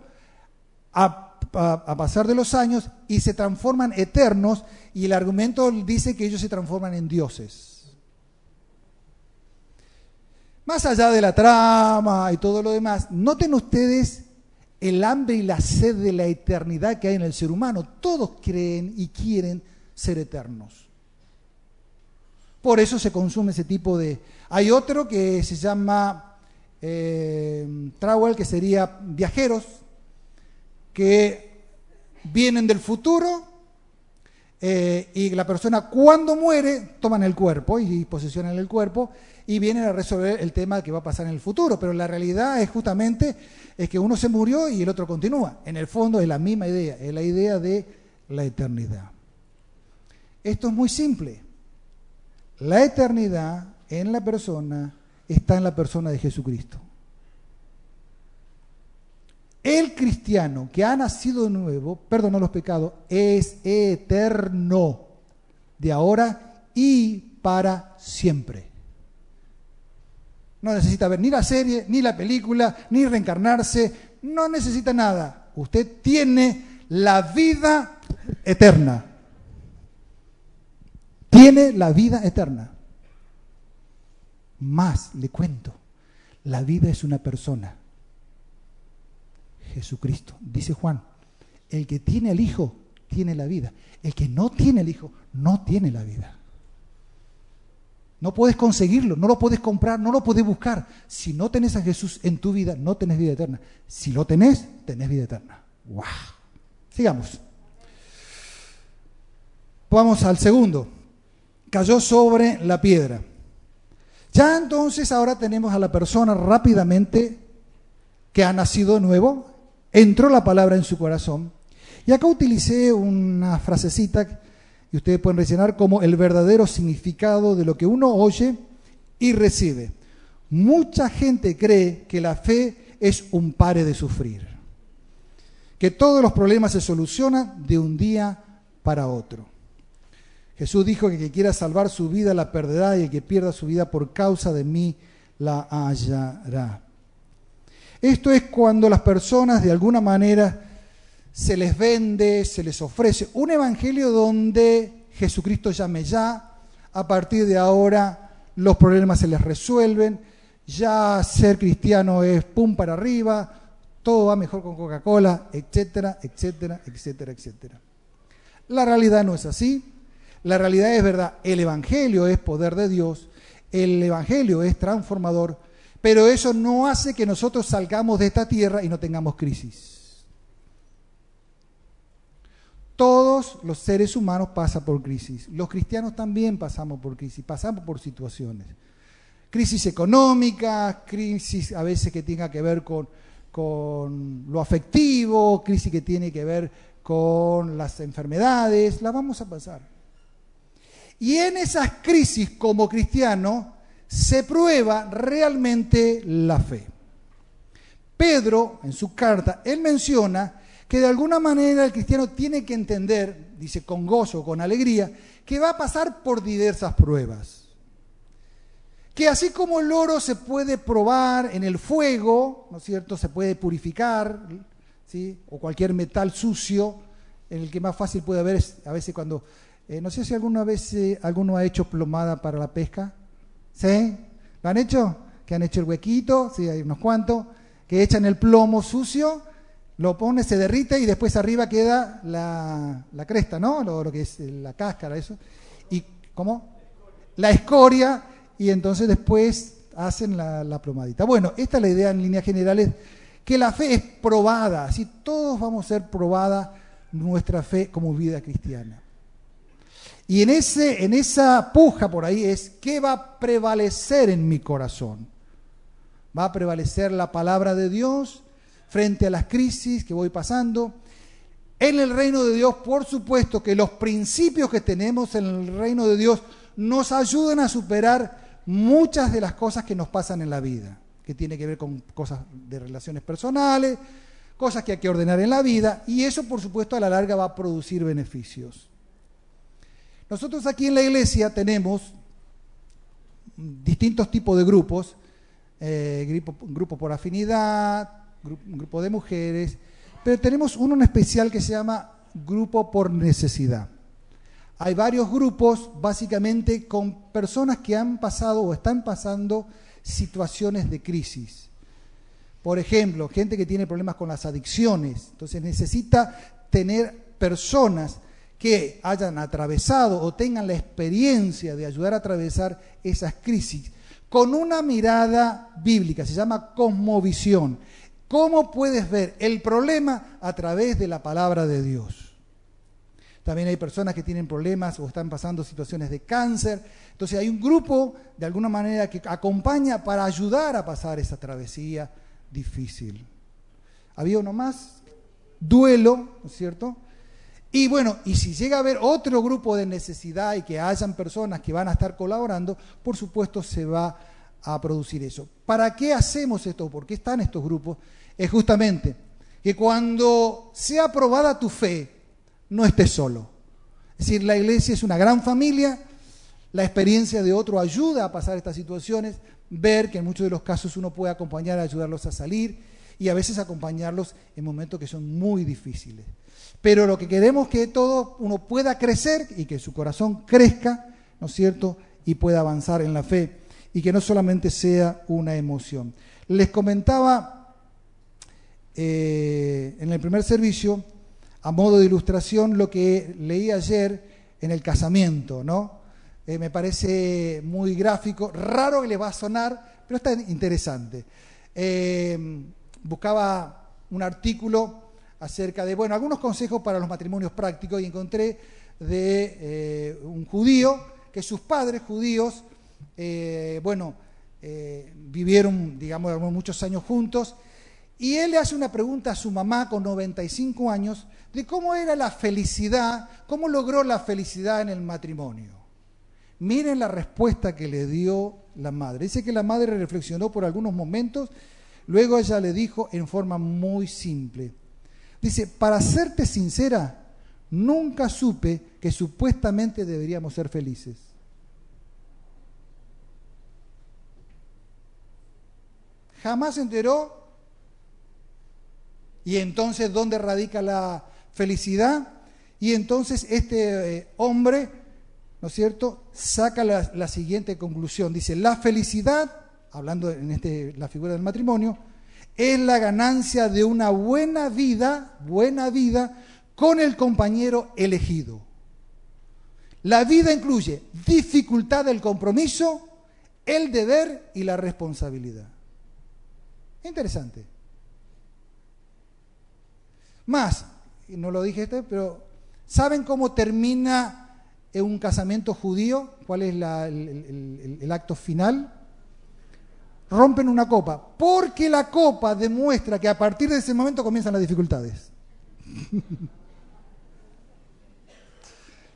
a, pasar de los años y se transforman eternos y el argumento dice que ellos se transforman en dioses. Más allá de la trama y todo lo demás, noten ustedes el hambre y la sed de la eternidad que hay en el ser humano. Todos creen y quieren ser eternos. Por eso se consume ese tipo de... Hay otro que se llama eh, que sería viajeros que vienen del futuro eh, y la persona cuando muere toman el cuerpo y posesionan el cuerpo y vienen a resolver el tema que va a pasar en el futuro. Pero la realidad es justamente es que uno se murió y el otro continúa. En el fondo es la misma idea, es la idea de la eternidad. Esto es muy simple. La eternidad en la persona está en la persona de Jesucristo. El cristiano que ha nacido de nuevo, perdonó los pecados, es eterno, de ahora y para siempre. No necesita ver ni la serie, ni la película, ni reencarnarse, no necesita nada. Usted tiene la vida eterna. Tiene la vida eterna. Más, le cuento, la vida es una persona. Jesucristo, dice Juan, el que tiene el Hijo tiene la vida. El que no tiene el Hijo no tiene la vida. No puedes conseguirlo, no lo puedes comprar, no lo puedes buscar. Si no tenés a Jesús en tu vida, no tenés vida eterna. Si lo tenés, tenés vida eterna. ¡Wow! Sigamos. Vamos al segundo. Cayó sobre la piedra. Ya entonces ahora tenemos a la persona rápidamente que ha nacido nuevo, entró la palabra en su corazón. Y acá utilicé una frasecita y ustedes pueden rellenar como el verdadero significado de lo que uno oye y recibe. Mucha gente cree que la fe es un pare de sufrir, que todos los problemas se solucionan de un día para otro. Jesús dijo que el que quiera salvar su vida la perderá y el que pierda su vida por causa de mí la hallará. Esto es cuando las personas de alguna manera se les vende, se les ofrece un evangelio donde Jesucristo llame ya, a partir de ahora los problemas se les resuelven, ya ser cristiano es pum para arriba, todo va mejor con Coca-Cola, etcétera, etcétera, etcétera, etcétera. La realidad no es así. La realidad es verdad, el Evangelio es poder de Dios, el Evangelio es transformador, pero eso no hace que nosotros salgamos de esta tierra y no tengamos crisis. Todos los seres humanos pasan por crisis. Los cristianos también pasamos por crisis, pasamos por situaciones. Crisis económica, crisis a veces que tenga que ver con, con lo afectivo, crisis que tiene que ver con las enfermedades, la vamos a pasar. Y en esas crisis como cristiano se prueba realmente la fe. Pedro, en su carta, él menciona que de alguna manera el cristiano tiene que entender, dice con gozo, con alegría, que va a pasar por diversas pruebas. Que así como el oro se puede probar en el fuego, ¿no es cierto? Se puede purificar, ¿sí? O cualquier metal sucio, en el que más fácil puede haber a veces cuando, eh, no sé si alguna vez eh, alguno ha hecho plomada para la pesca, ¿sí? ¿Lo han hecho? Que han hecho el huequito, sí, hay unos cuantos, que echan el plomo sucio lo pone, se derrite y después arriba queda la, cresta, ¿no? Lo, que es la cáscara, eso. ¿Y cómo? La escoria, y entonces después hacen la, la plomadita. Bueno, esta es la idea en líneas generales, que la fe es probada, así todos vamos a ser probada nuestra fe como vida cristiana. Y en, ese, en esa puja por ahí es, ¿qué va a prevalecer en mi corazón? ¿Va a prevalecer la palabra de Dios? frente a las crisis que voy pasando. En el reino de Dios, por supuesto que los principios que tenemos en el reino de Dios nos ayudan a superar muchas de las cosas que nos pasan en la vida, que tiene que ver con cosas de relaciones personales, cosas que hay que ordenar en la vida, y eso por supuesto a la larga va a producir beneficios. Nosotros aquí en la iglesia tenemos distintos tipos de grupos, eh, grupo, grupo por afinidad, un grupo de mujeres, pero tenemos uno en especial que se llama grupo por necesidad. Hay varios grupos básicamente con personas que han pasado o están pasando situaciones de crisis. Por ejemplo, gente que tiene problemas con las adicciones. Entonces necesita tener personas que hayan atravesado o tengan la experiencia de ayudar a atravesar esas crisis con una mirada bíblica, se llama cosmovisión. ¿Cómo puedes ver el problema a través de la palabra de Dios? También hay personas que tienen problemas o están pasando situaciones de cáncer. Entonces hay un grupo, de alguna manera, que acompaña para ayudar a pasar esa travesía difícil. Había uno más, duelo, ¿no es cierto? Y bueno, y si llega a haber otro grupo de necesidad y que hayan personas que van a estar colaborando, por supuesto se va a producir eso. ¿Para qué hacemos esto? ¿Por qué están estos grupos? Es justamente que cuando sea aprobada tu fe, no estés solo. Es decir, la iglesia es una gran familia, la experiencia de otro ayuda a pasar estas situaciones, ver que en muchos de los casos uno puede acompañar, ayudarlos a salir y a veces acompañarlos en momentos que son muy difíciles. Pero lo que queremos es que todo uno pueda crecer y que su corazón crezca, ¿no es cierto? Y pueda avanzar en la fe y que no solamente sea una emoción. Les comentaba eh, en el primer servicio, a modo de ilustración, lo que leí ayer en el casamiento, ¿no? Eh, me parece muy gráfico, raro que les va a sonar, pero está interesante. Eh, buscaba un artículo acerca de, bueno, algunos consejos para los matrimonios prácticos y encontré de eh, un judío que sus padres judíos, eh, bueno, eh, vivieron, digamos, muchos años juntos y él le hace una pregunta a su mamá con 95 años de cómo era la felicidad, cómo logró la felicidad en el matrimonio. Miren la respuesta que le dio la madre. Dice que la madre reflexionó por algunos momentos, luego ella le dijo en forma muy simple, Dice, para serte sincera, nunca supe que supuestamente deberíamos ser felices. Jamás se enteró. Y entonces, ¿dónde radica la felicidad? Y entonces este eh, hombre, ¿no es cierto?, saca la, la, siguiente conclusión. Dice, la felicidad, hablando en este, la figura del matrimonio, es la ganancia de una buena vida, buena vida, con el compañero elegido. La vida incluye dificultad del compromiso, el deber y la responsabilidad. Interesante. Más, no lo dije este, pero ¿saben cómo termina un casamiento judío? ¿Cuál es el acto final? Rompen una copa, porque la copa demuestra que a partir de ese momento comienzan las dificultades.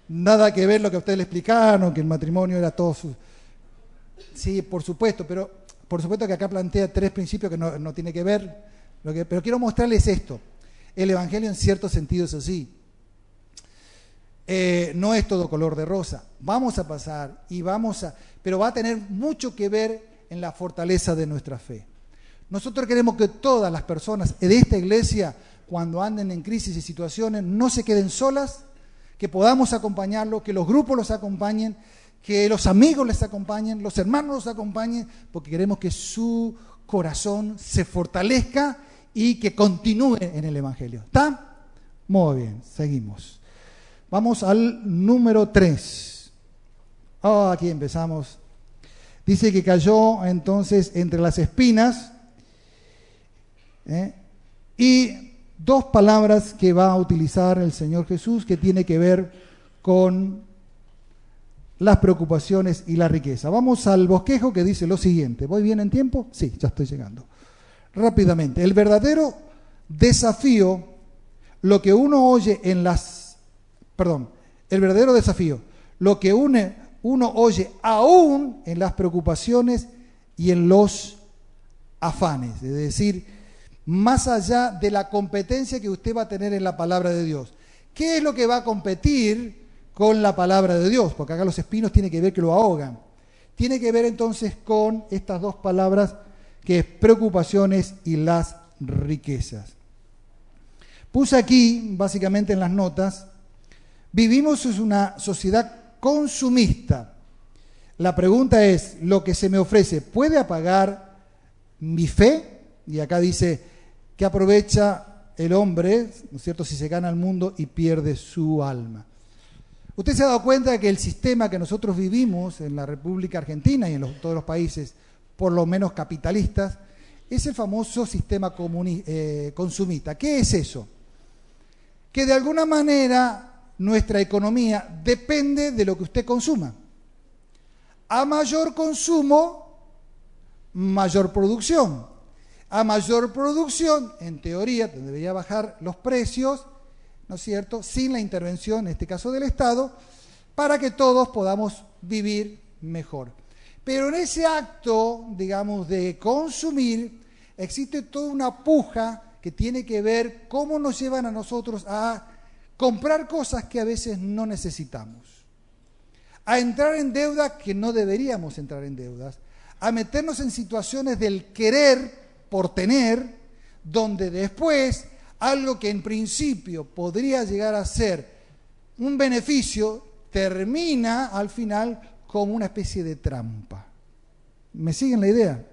Nada que ver lo que a ustedes le explicaron, que el matrimonio era todo su... Sí, por supuesto, pero por supuesto que acá plantea tres principios que no, tiene que ver, lo que, pero quiero mostrarles esto. El Evangelio en cierto sentido es así. Eh, no es todo color de rosa. Vamos a pasar y vamos a... Pero va a tener mucho que ver en la fortaleza de nuestra fe. Nosotros queremos que todas las personas de esta iglesia, cuando anden en crisis y situaciones, no se queden solas, que podamos acompañarlos, que los grupos los acompañen, que los amigos les acompañen, los hermanos los acompañen, porque queremos que su corazón se fortalezca y que continúe en el Evangelio. ¿Está? Muy bien, seguimos. Vamos al número 3. Oh, aquí empezamos Dice que cayó entonces entre las espinas ¿eh? y dos palabras que va a utilizar el Señor Jesús que tiene que ver con las preocupaciones y la riqueza. Vamos al bosquejo que dice lo siguiente. ¿Voy bien en tiempo? Sí, ya estoy llegando. Rápidamente, el verdadero desafío, lo que uno oye en las, perdón, el verdadero desafío, lo que une uno oye aún en las preocupaciones y en los afanes, es decir, más allá de la competencia que usted va a tener en la palabra de Dios. ¿Qué es lo que va a competir con la palabra de Dios? Porque acá los espinos tiene que ver que lo ahogan. Tiene que ver entonces con estas dos palabras que es preocupaciones y las riquezas. Puse aquí, básicamente en las notas, vivimos en una sociedad consumista. La pregunta es, ¿lo que se me ofrece puede apagar mi fe? Y acá dice, que aprovecha el hombre, ¿no es cierto?, si se gana el mundo y pierde su alma. Usted se ha dado cuenta de que el sistema que nosotros vivimos en la República Argentina y en todos los países, por lo menos capitalistas, es el famoso sistema eh, consumista. ¿Qué es eso? Que de alguna manera nuestra economía depende de lo que usted consuma. A mayor consumo, mayor producción. A mayor producción, en teoría, debería bajar los precios, ¿no es cierto?, sin la intervención, en este caso del Estado, para que todos podamos vivir mejor. Pero en ese acto, digamos, de consumir, existe toda una puja que tiene que ver cómo nos llevan a nosotros a comprar cosas que a veces no necesitamos, a entrar en deudas que no deberíamos entrar en deudas, a meternos en situaciones del querer por tener, donde después algo que en principio podría llegar a ser un beneficio, termina al final como una especie de trampa. ¿Me siguen la idea?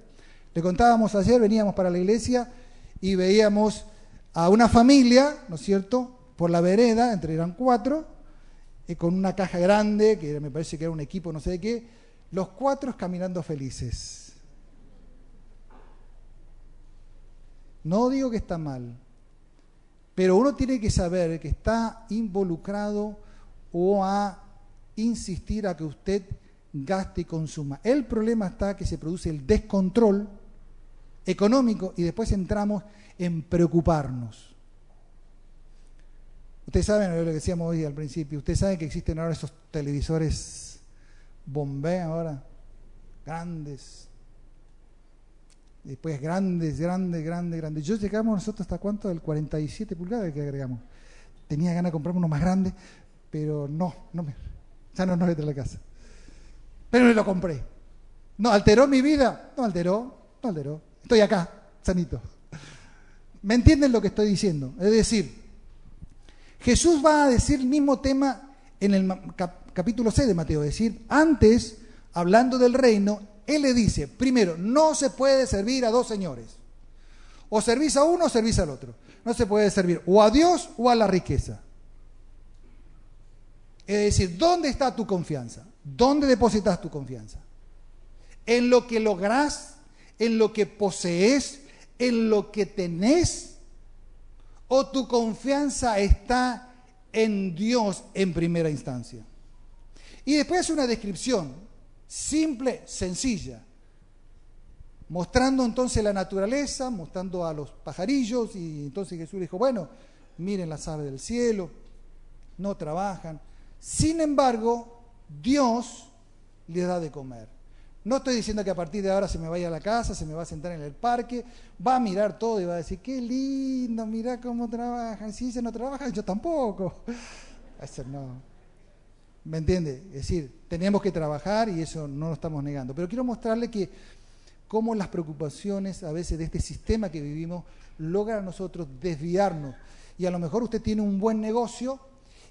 Le contábamos ayer, veníamos para la iglesia y veíamos a una familia, ¿no es cierto?, por la vereda, entre eran cuatro, y con una caja grande, que me parece que era un equipo no sé de qué, los cuatro caminando felices. No digo que está mal, pero uno tiene que saber que está involucrado o a insistir a que usted gaste y consuma. El problema está que se produce el descontrol económico y después entramos en preocuparnos. Ustedes saben lo que decíamos hoy al principio, ustedes saben que existen ahora esos televisores Bombay ahora, grandes, después grandes, grandes, grandes, grandes. Yo llegamos nosotros hasta cuánto, del 47 pulgadas que agregamos. Tenía ganas de comprarme uno más grande, pero no, no me, ya no nos a la casa. Pero me lo compré. ¿No alteró mi vida? No alteró, no alteró. Estoy acá, sanito. ¿Me entienden lo que estoy diciendo? Es decir, Jesús va a decir el mismo tema en el capítulo 6 de Mateo. Es decir, antes, hablando del reino, Él le dice, primero, no se puede servir a dos señores. O servís a uno o servís al otro. No se puede servir o a Dios o a la riqueza. Es decir, ¿dónde está tu confianza? ¿Dónde depositas tu confianza? ¿En lo que lográs? ¿En lo que posees? ¿En lo que tenés? ¿O tu confianza está en Dios en primera instancia? Y después una descripción simple, sencilla, mostrando entonces la naturaleza, mostrando a los pajarillos, y entonces Jesús dijo, bueno, miren las aves del cielo, no trabajan, sin embargo, Dios les da de comer. No estoy diciendo que a partir de ahora se me vaya a la casa, se me va a sentar en el parque, va a mirar todo y va a decir, qué lindo, mira cómo trabajan. Si se no trabajan, yo tampoco. Eso no. ¿Me entiende? Es decir, tenemos que trabajar y eso no lo estamos negando. Pero quiero mostrarle que cómo las preocupaciones a veces de este sistema que vivimos logran a nosotros desviarnos. Y a lo mejor usted tiene un buen negocio,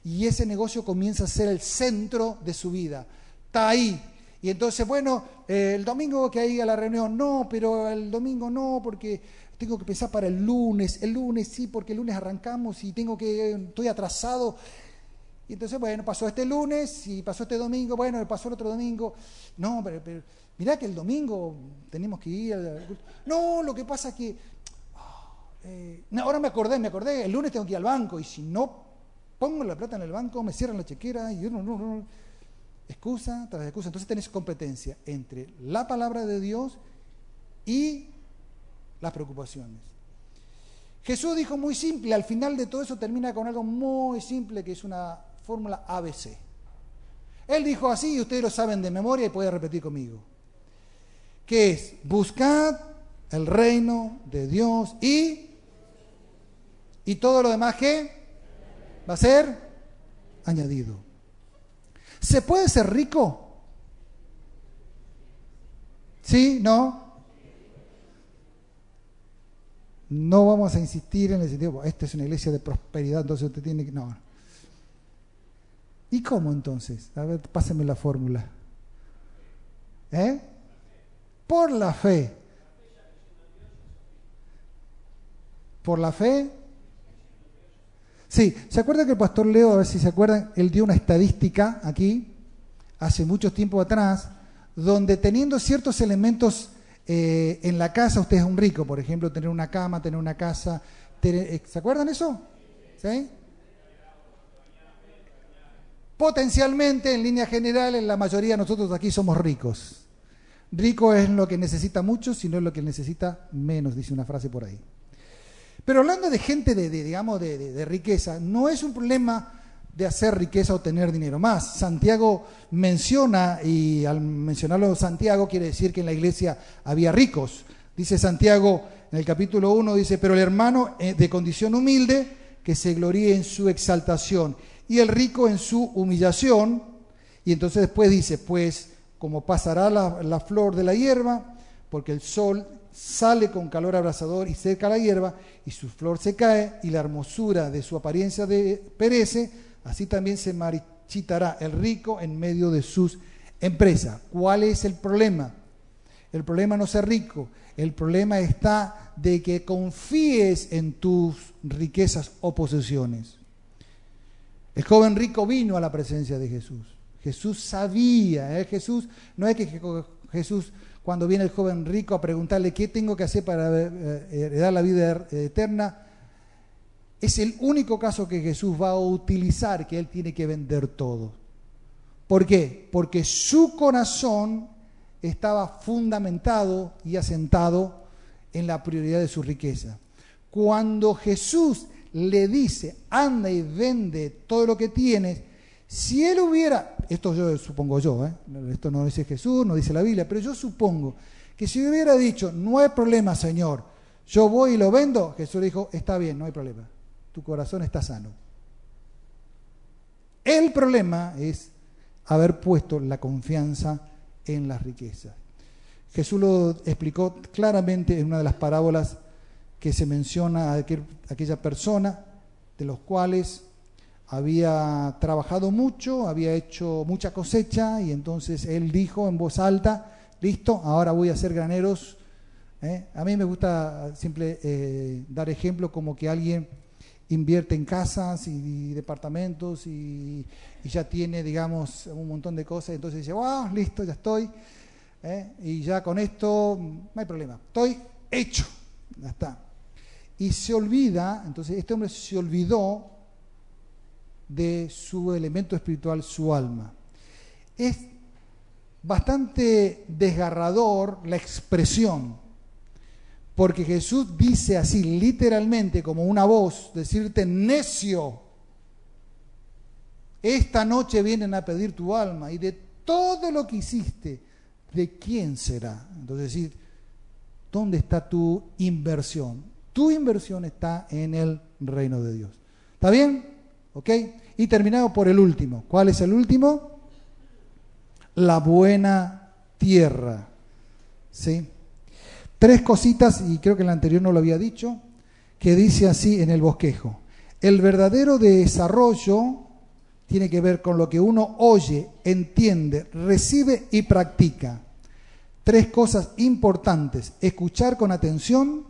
y ese negocio comienza a ser el centro de su vida. Está ahí. Y entonces, bueno, eh, el domingo que hay a la reunión, no, pero el domingo no, porque tengo que pensar para el lunes, el lunes sí, porque el lunes arrancamos y tengo que, estoy atrasado. Y entonces, bueno, pasó este lunes y pasó este domingo, bueno, pasó el otro domingo. No, pero, pero mirá que el domingo tenemos que ir al... No, lo que pasa es que... Ah, eh, ahora me acordé, me acordé, el lunes tengo que ir al banco y si no pongo la plata en el banco, me cierran la chequera y no, no, no. Excusa tras excusa. Entonces tenés competencia entre la palabra de Dios y las preocupaciones. Jesús dijo muy simple, al final de todo eso termina con algo muy simple que es una fórmula ABC. Él dijo así y ustedes lo saben de memoria y pueden repetir conmigo. Que es buscad el reino de Dios y y todo lo demás que va a ser añadido. ¿Se puede ser rico? ¿Sí? ¿No? No vamos a insistir en el sentido, esta es una iglesia de prosperidad, entonces usted tiene que... No. ¿Y cómo entonces? A ver, pásenme la fórmula. ¿Eh? Por la fe. Por la fe Sí, ¿se acuerda que el pastor Leo, a ver si se acuerdan, él dio una estadística aquí, hace mucho tiempo atrás, donde teniendo ciertos elementos eh, en la casa, usted es un rico, por ejemplo, tener una cama, tener una casa, eh, ¿se acuerdan eso? ¿Sí? Potencialmente, en línea general, en la mayoría de nosotros aquí somos ricos. Rico es lo que necesita mucho, sino lo que necesita menos, dice una frase por ahí. Pero hablando de gente de, digamos, de, riqueza, no es un problema de hacer riqueza o tener dinero. Más, Santiago menciona, y al mencionarlo Santiago quiere decir que en la iglesia había ricos. Dice Santiago en el capítulo 1, dice, pero el hermano eh, de condición humilde, que se gloríe en su exaltación, y el rico en su humillación. Y entonces después dice, pues como pasará la, la flor de la hierba, porque el sol sale con calor abrasador y seca la hierba, y su flor se cae, y la hermosura de su apariencia perece, así también se marchitará el rico en medio de sus empresas. ¿Cuál es el problema? El problema no es ser rico, el problema está de que confíes en tus riquezas o posesiones. El joven rico vino a la presencia de Jesús. Jesús sabía, ¿eh? Jesús no es que Jesús cuando viene el joven rico a preguntarle qué tengo que hacer para eh, heredar la vida er, eterna, es el único caso que Jesús va a utilizar que él tiene que vender todo. ¿Por qué? Porque su corazón estaba fundamentado y asentado en la prioridad de su riqueza. Cuando Jesús le dice, anda y vende todo lo que tienes, si él hubiera, esto yo supongo yo, ¿eh? esto no dice Jesús, no dice la Biblia, pero yo supongo que si hubiera dicho, no hay problema, Señor, yo voy y lo vendo, Jesús dijo, está bien, no hay problema, tu corazón está sano. El problema es haber puesto la confianza en las riquezas. Jesús lo explicó claramente en una de las parábolas que se menciona a aquella persona de los cuales había trabajado mucho, había hecho mucha cosecha y entonces él dijo en voz alta, listo, ahora voy a hacer graneros. ¿eh? A mí me gusta siempre eh, dar ejemplo como que alguien invierte en casas y, departamentos y, ya tiene, digamos, un montón de cosas, entonces dice, wow, listo, ya estoy, ¿eh? y ya con esto no hay problema, estoy hecho, ya está. Y se olvida, entonces este hombre se olvidó de su elemento espiritual, su alma. Es bastante desgarrador la expresión, porque Jesús dice así literalmente como una voz, decirte necio, esta noche vienen a pedir tu alma y de todo lo que hiciste, ¿de quién será? Entonces decir, ¿dónde está tu inversión? Tu inversión está en el reino de Dios. ¿Está bien? ¿Ok? Y terminado por el último. ¿Cuál es el último? La buena tierra. ¿Sí? Tres cositas, y creo que el anterior no lo había dicho, que dice así en el bosquejo. El verdadero desarrollo tiene que ver con lo que uno oye, entiende, recibe y practica. Tres cosas importantes. Escuchar con atención,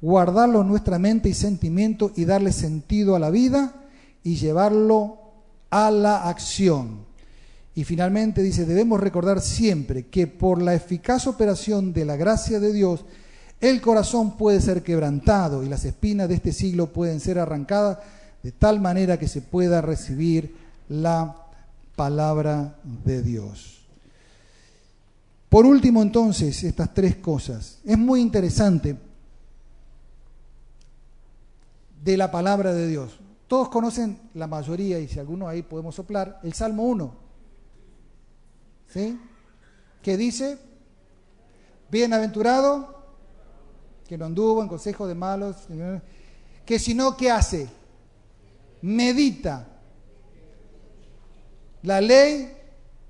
guardarlo en nuestra mente y sentimiento y darle sentido a la vida y llevarlo a la acción. Y finalmente dice, debemos recordar siempre que por la eficaz operación de la gracia de Dios, el corazón puede ser quebrantado y las espinas de este siglo pueden ser arrancadas de tal manera que se pueda recibir la palabra de Dios. Por último, entonces, estas tres cosas. Es muy interesante de la palabra de Dios. Todos conocen la mayoría, y si alguno ahí podemos soplar, el Salmo 1. ¿Sí? Que dice, bienaventurado, que no anduvo en consejo de malos, que sino que hace, medita la ley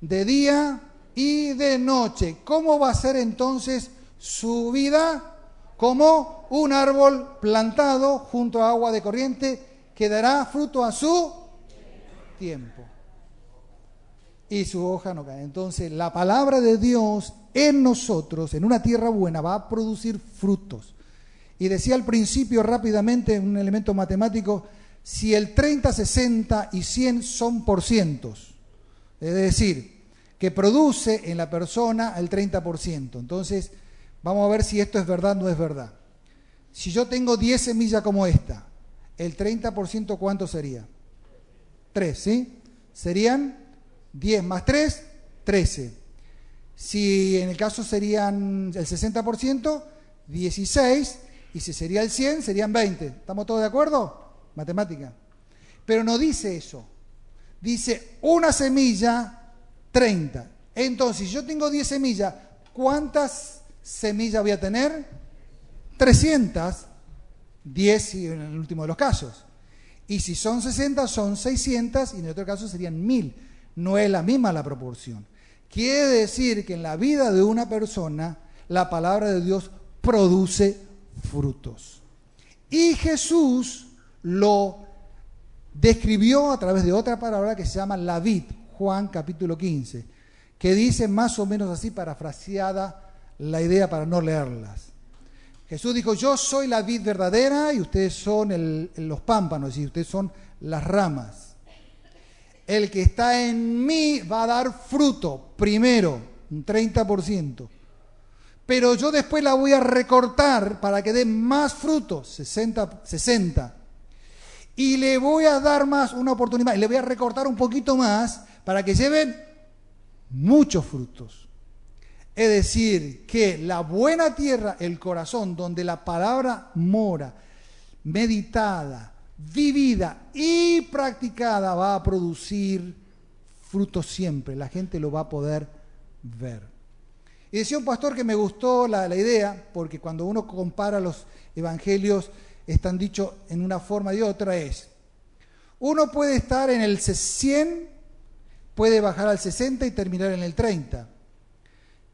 de día y de noche. ¿Cómo va a ser entonces su vida? Como un árbol plantado junto a agua de corriente que dará fruto a su tiempo. Y su hoja no cae. Entonces, la palabra de Dios en nosotros, en una tierra buena, va a producir frutos. Y decía al principio rápidamente un elemento matemático, si el 30, 60 y 100 son por cientos, es decir, que produce en la persona el 30%. Entonces, vamos a ver si esto es verdad o no es verdad. Si yo tengo 10 semillas como esta, el 30% ¿cuánto sería? 3, ¿sí? Serían 10 más 3, 13. Si en el caso serían el 60%, 16 Y si sería el 100, serían 20. ¿Estamos todos de acuerdo? Matemática. Pero no dice eso. Dice una semilla, 30. Entonces, si yo tengo 10 semillas, ¿cuántas semillas voy a tener? 300, 10 en el último de los casos. Y si son 60, son 600 y en otro caso serían 1000. No es la misma la proporción. Quiere decir que en la vida de una persona la palabra de Dios produce frutos. Y Jesús lo describió a través de otra palabra que se llama la vid, Juan capítulo 15, que dice más o menos así parafraseada la idea para no leerlas. Jesús dijo, yo soy la vid verdadera y ustedes son los pámpanos, y ustedes son las ramas. El que está en mí va a dar fruto, primero, un 30%. Pero yo después la voy a recortar para que dé más frutos, 60, 60 y le voy a dar más una oportunidad, y le voy a recortar un poquito más para que lleven muchos frutos. Es decir, que la buena tierra, el corazón, donde la palabra mora, meditada, vivida y practicada, va a producir frutos siempre. La gente lo va a poder ver. Y decía un pastor que me gustó la, la idea, porque cuando uno compara los evangelios, están dichos en una forma y otra, es, uno puede estar en el 100, puede bajar al 60 y terminar en el 30,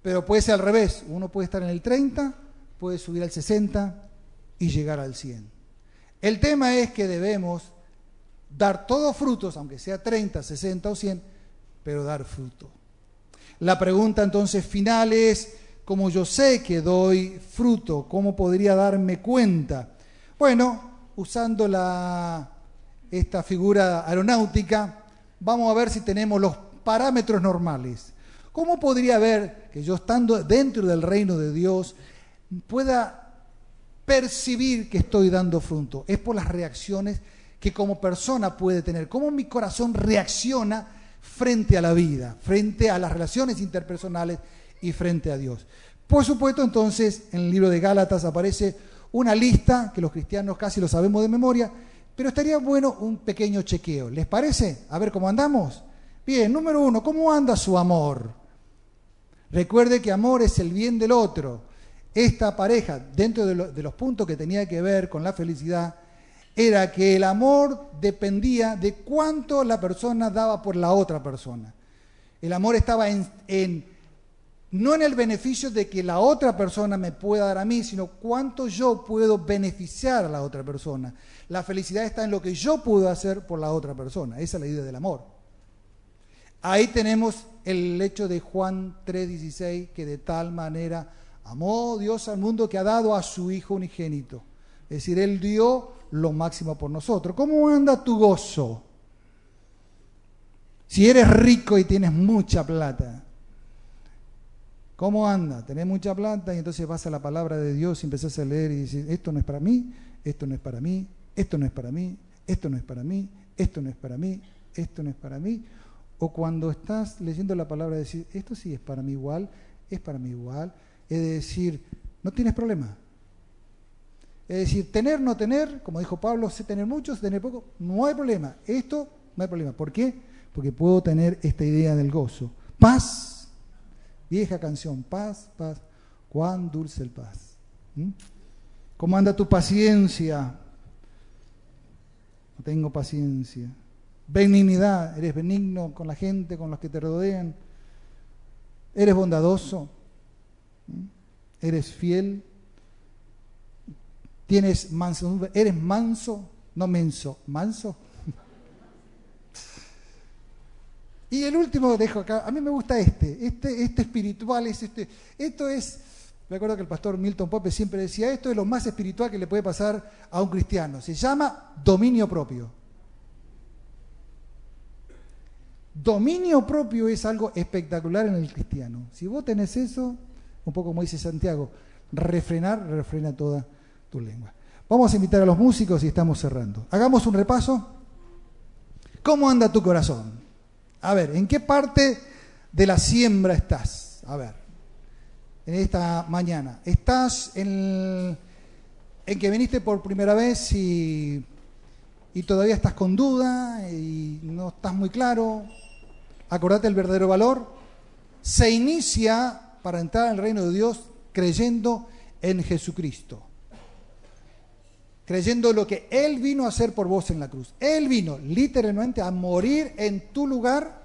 pero puede ser al revés, uno puede estar en el 30, puede subir al 60 y llegar al 100. El tema es que debemos dar todos frutos, aunque sea 30, 60 o 100, pero dar fruto. La pregunta entonces final es, ¿cómo yo sé que doy fruto? ¿Cómo podría darme cuenta? Bueno, usando la, esta figura aeronáutica, vamos a ver si tenemos los parámetros normales. ¿Cómo podría ver que yo estando dentro del reino de Dios pueda percibir que estoy dando fruto? Es por las reacciones que como persona puede tener. ¿Cómo mi corazón reacciona frente a la vida, frente a las relaciones interpersonales y frente a Dios? Por supuesto, entonces, en el libro de Gálatas aparece una lista que los cristianos casi lo sabemos de memoria, pero estaría bueno un pequeño chequeo. ¿Les parece? A ver cómo andamos. Bien, número uno, ¿cómo anda su amor? Recuerde que amor es el bien del otro. Esta pareja, dentro de, los puntos que tenía que ver con la felicidad, era que el amor dependía de cuánto la persona daba por la otra persona. El amor estaba en, en no en el beneficio de que la otra persona me pueda dar a mí, sino cuánto yo puedo beneficiar a la otra persona. La felicidad está en lo que yo puedo hacer por la otra persona. Esa es la idea del amor. Ahí tenemos el hecho de Juan 3:16, que de tal manera amó Dios al mundo que ha dado a su Hijo unigénito. Es decir, Él dio lo máximo por nosotros. ¿Cómo anda tu gozo? Si eres rico y tienes mucha plata, ¿Cómo anda? Tenés mucha plata y entonces vas a la palabra de Dios y empezás a leer y dices, esto no es para mí, esto no es para mí, esto no es para mí, esto no es para mí, esto no es para mí, esto no es para mí. O cuando estás leyendo la palabra, decir, esto sí es para mí igual, es para mí igual. Es decir, no tienes problema. Es decir, tener, no tener, como dijo Pablo, sé tener mucho, tener poco, no hay problema. Esto no hay problema. ¿Por qué? Porque puedo tener esta idea del gozo. Paz Vieja canción, paz, paz, cuán dulce el paz. ¿Mm? ¿Cómo anda tu paciencia? No tengo paciencia. Benignidad, eres benigno con la gente, con los que te rodean. Eres bondadoso. Eres fiel. Tienes manso, eres manso, no menso, manso. Y el último dejo acá, a mí me gusta este, este, este espiritual, es este, esto es, me acuerdo que el pastor Milton Pope siempre decía, esto es lo más espiritual que le puede pasar a un cristiano, se llama dominio propio. Dominio propio es algo espectacular en el cristiano. Si vos tenés eso, un poco como dice Santiago, refrenar, refrena toda tu lengua. Vamos a invitar a los músicos y estamos cerrando. Hagamos un repaso. ¿Cómo anda tu corazón? A ver, ¿en qué parte de la siembra estás? A ver, en esta mañana. ¿Estás en, en que viniste por primera vez y, y todavía estás con duda y no estás muy claro, acordate el verdadero valor, se inicia para entrar al reino de Dios creyendo en Jesucristo. Creyendo lo que Él vino a hacer por vos en la cruz. Él vino literalmente a morir en tu lugar.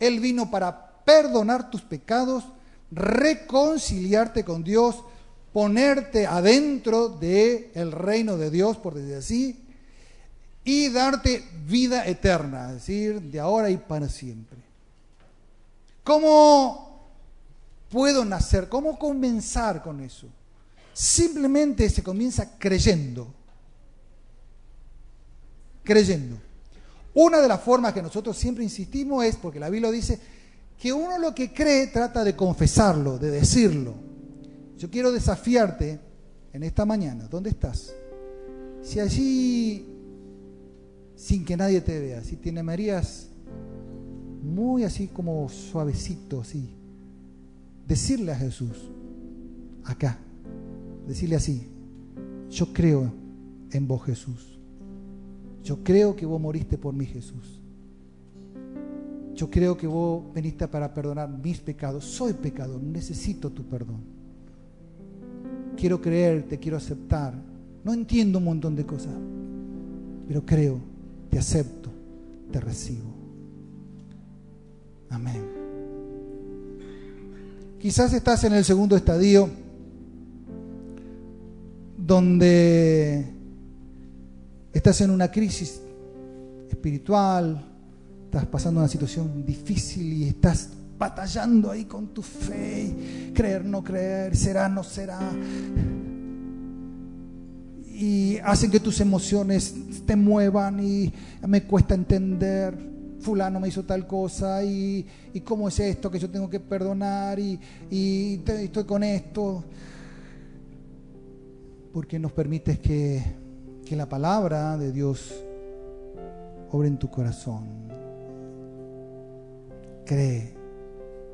Él vino para perdonar tus pecados, reconciliarte con Dios, ponerte adentro del el reino de Dios, por decir así, y darte vida eterna, es decir, de ahora y para siempre. ¿Cómo puedo nacer? ¿Cómo comenzar con eso? Simplemente se comienza creyendo. Creyendo. Una de las formas que nosotros siempre insistimos es, porque la Biblia dice, que uno lo que cree trata de confesarlo, de decirlo. Yo quiero desafiarte en esta mañana. ¿Dónde estás? Si allí, sin que nadie te vea, si te llamarías muy así como suavecito, así, decirle a Jesús, acá, decirle así, yo creo en vos Jesús. Yo creo que vos moriste por mí Jesús. Yo creo que vos veniste para perdonar mis pecados. Soy pecador, necesito tu perdón quiero creer, te quiero aceptar. No entiendo un montón de cosas, pero creo, te acepto, te recibo. Amén. Quizás estás en el segundo estadio donde estás en una crisis espiritual, estás pasando una situación difícil y estás batallando ahí con tu fe, creer, no creer, será, no será. Y hacen que tus emociones te muevan y me cuesta entender, fulano me hizo tal cosa y, cómo es esto que yo tengo que perdonar y, estoy con esto. Porque nos permites que, que la palabra de Dios obre en tu corazón. Cree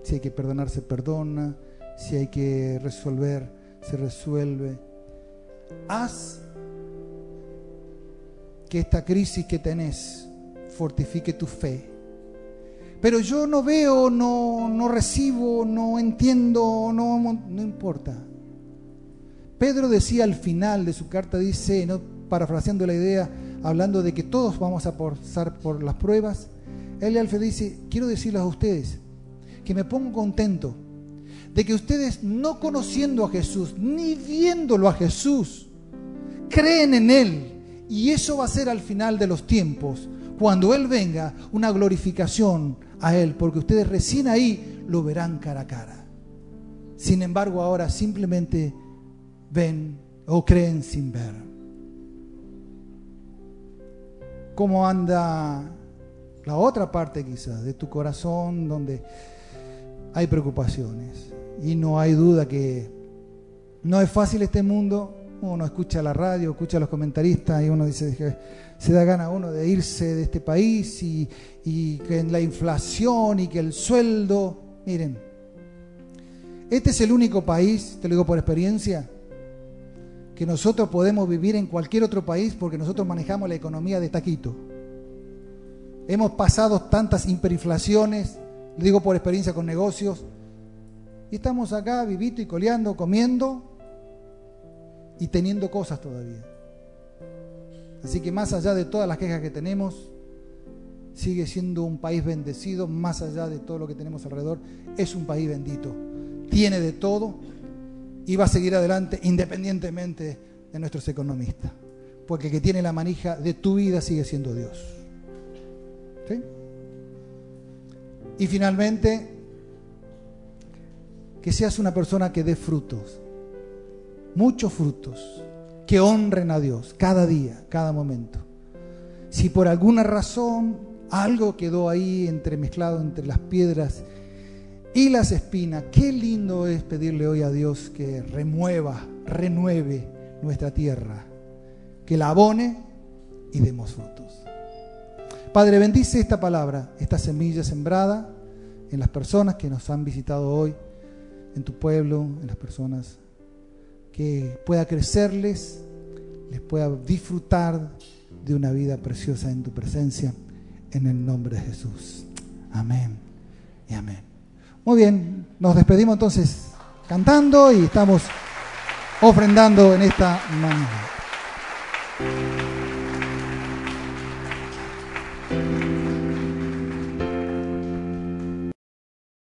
si hay que perdonar, se perdona. Si hay que resolver, se resuelve. Haz que esta crisis que tenés fortifique tu fe. Pero yo no veo, no, no recibo, no entiendo, no, no importa. Pedro decía al final de su carta, dice, no parafraseando la idea, hablando de que todos vamos a pasar por las pruebas, él al dice, quiero decirles a ustedes, que me pongo contento de que ustedes no conociendo a Jesús, ni viéndolo a Jesús, creen en Él. Y eso va a ser al final de los tiempos, cuando Él venga, una glorificación a Él, porque ustedes recién ahí lo verán cara a cara. Sin embargo, ahora simplemente ven o creen sin ver. ¿Cómo anda la otra parte quizás de tu corazón donde hay preocupaciones. Y no hay duda que no es fácil este mundo. Uno escucha la radio, escucha a los comentaristas y uno dice que se da gana uno de irse de este país y, y que la inflación y que el sueldo. Miren, este es el único país, te lo digo por experiencia, que nosotros podemos vivir en cualquier otro país porque nosotros manejamos la economía de taquito. Hemos pasado tantas hiperinflaciones, digo por experiencia con negocios. Y estamos acá vivito y coleando, comiendo y teniendo cosas todavía. Así que más allá de todas las quejas que tenemos, sigue siendo un país bendecido, más allá de todo lo que tenemos alrededor, es un país bendito. Tiene de todo y va a seguir adelante independientemente de nuestros economistas. Porque el que tiene la manija de tu vida sigue siendo Dios. Y finalmente, que seas una persona que dé frutos, muchos frutos, que honren a Dios cada día, cada momento. Si por alguna razón algo quedó ahí entremezclado entre las piedras y las espinas, qué lindo es pedirle hoy a Dios que remueva, renueve nuestra tierra, que la abone y demos frutos. Padre, bendice esta palabra, esta semilla sembrada en las personas que nos han visitado hoy, en tu pueblo, en las personas que pueda crecerles, les pueda disfrutar de una vida preciosa en tu presencia, en el nombre de Jesús. Amén y amén. Muy bien, nos despedimos entonces cantando y estamos ofrendando en esta mañana.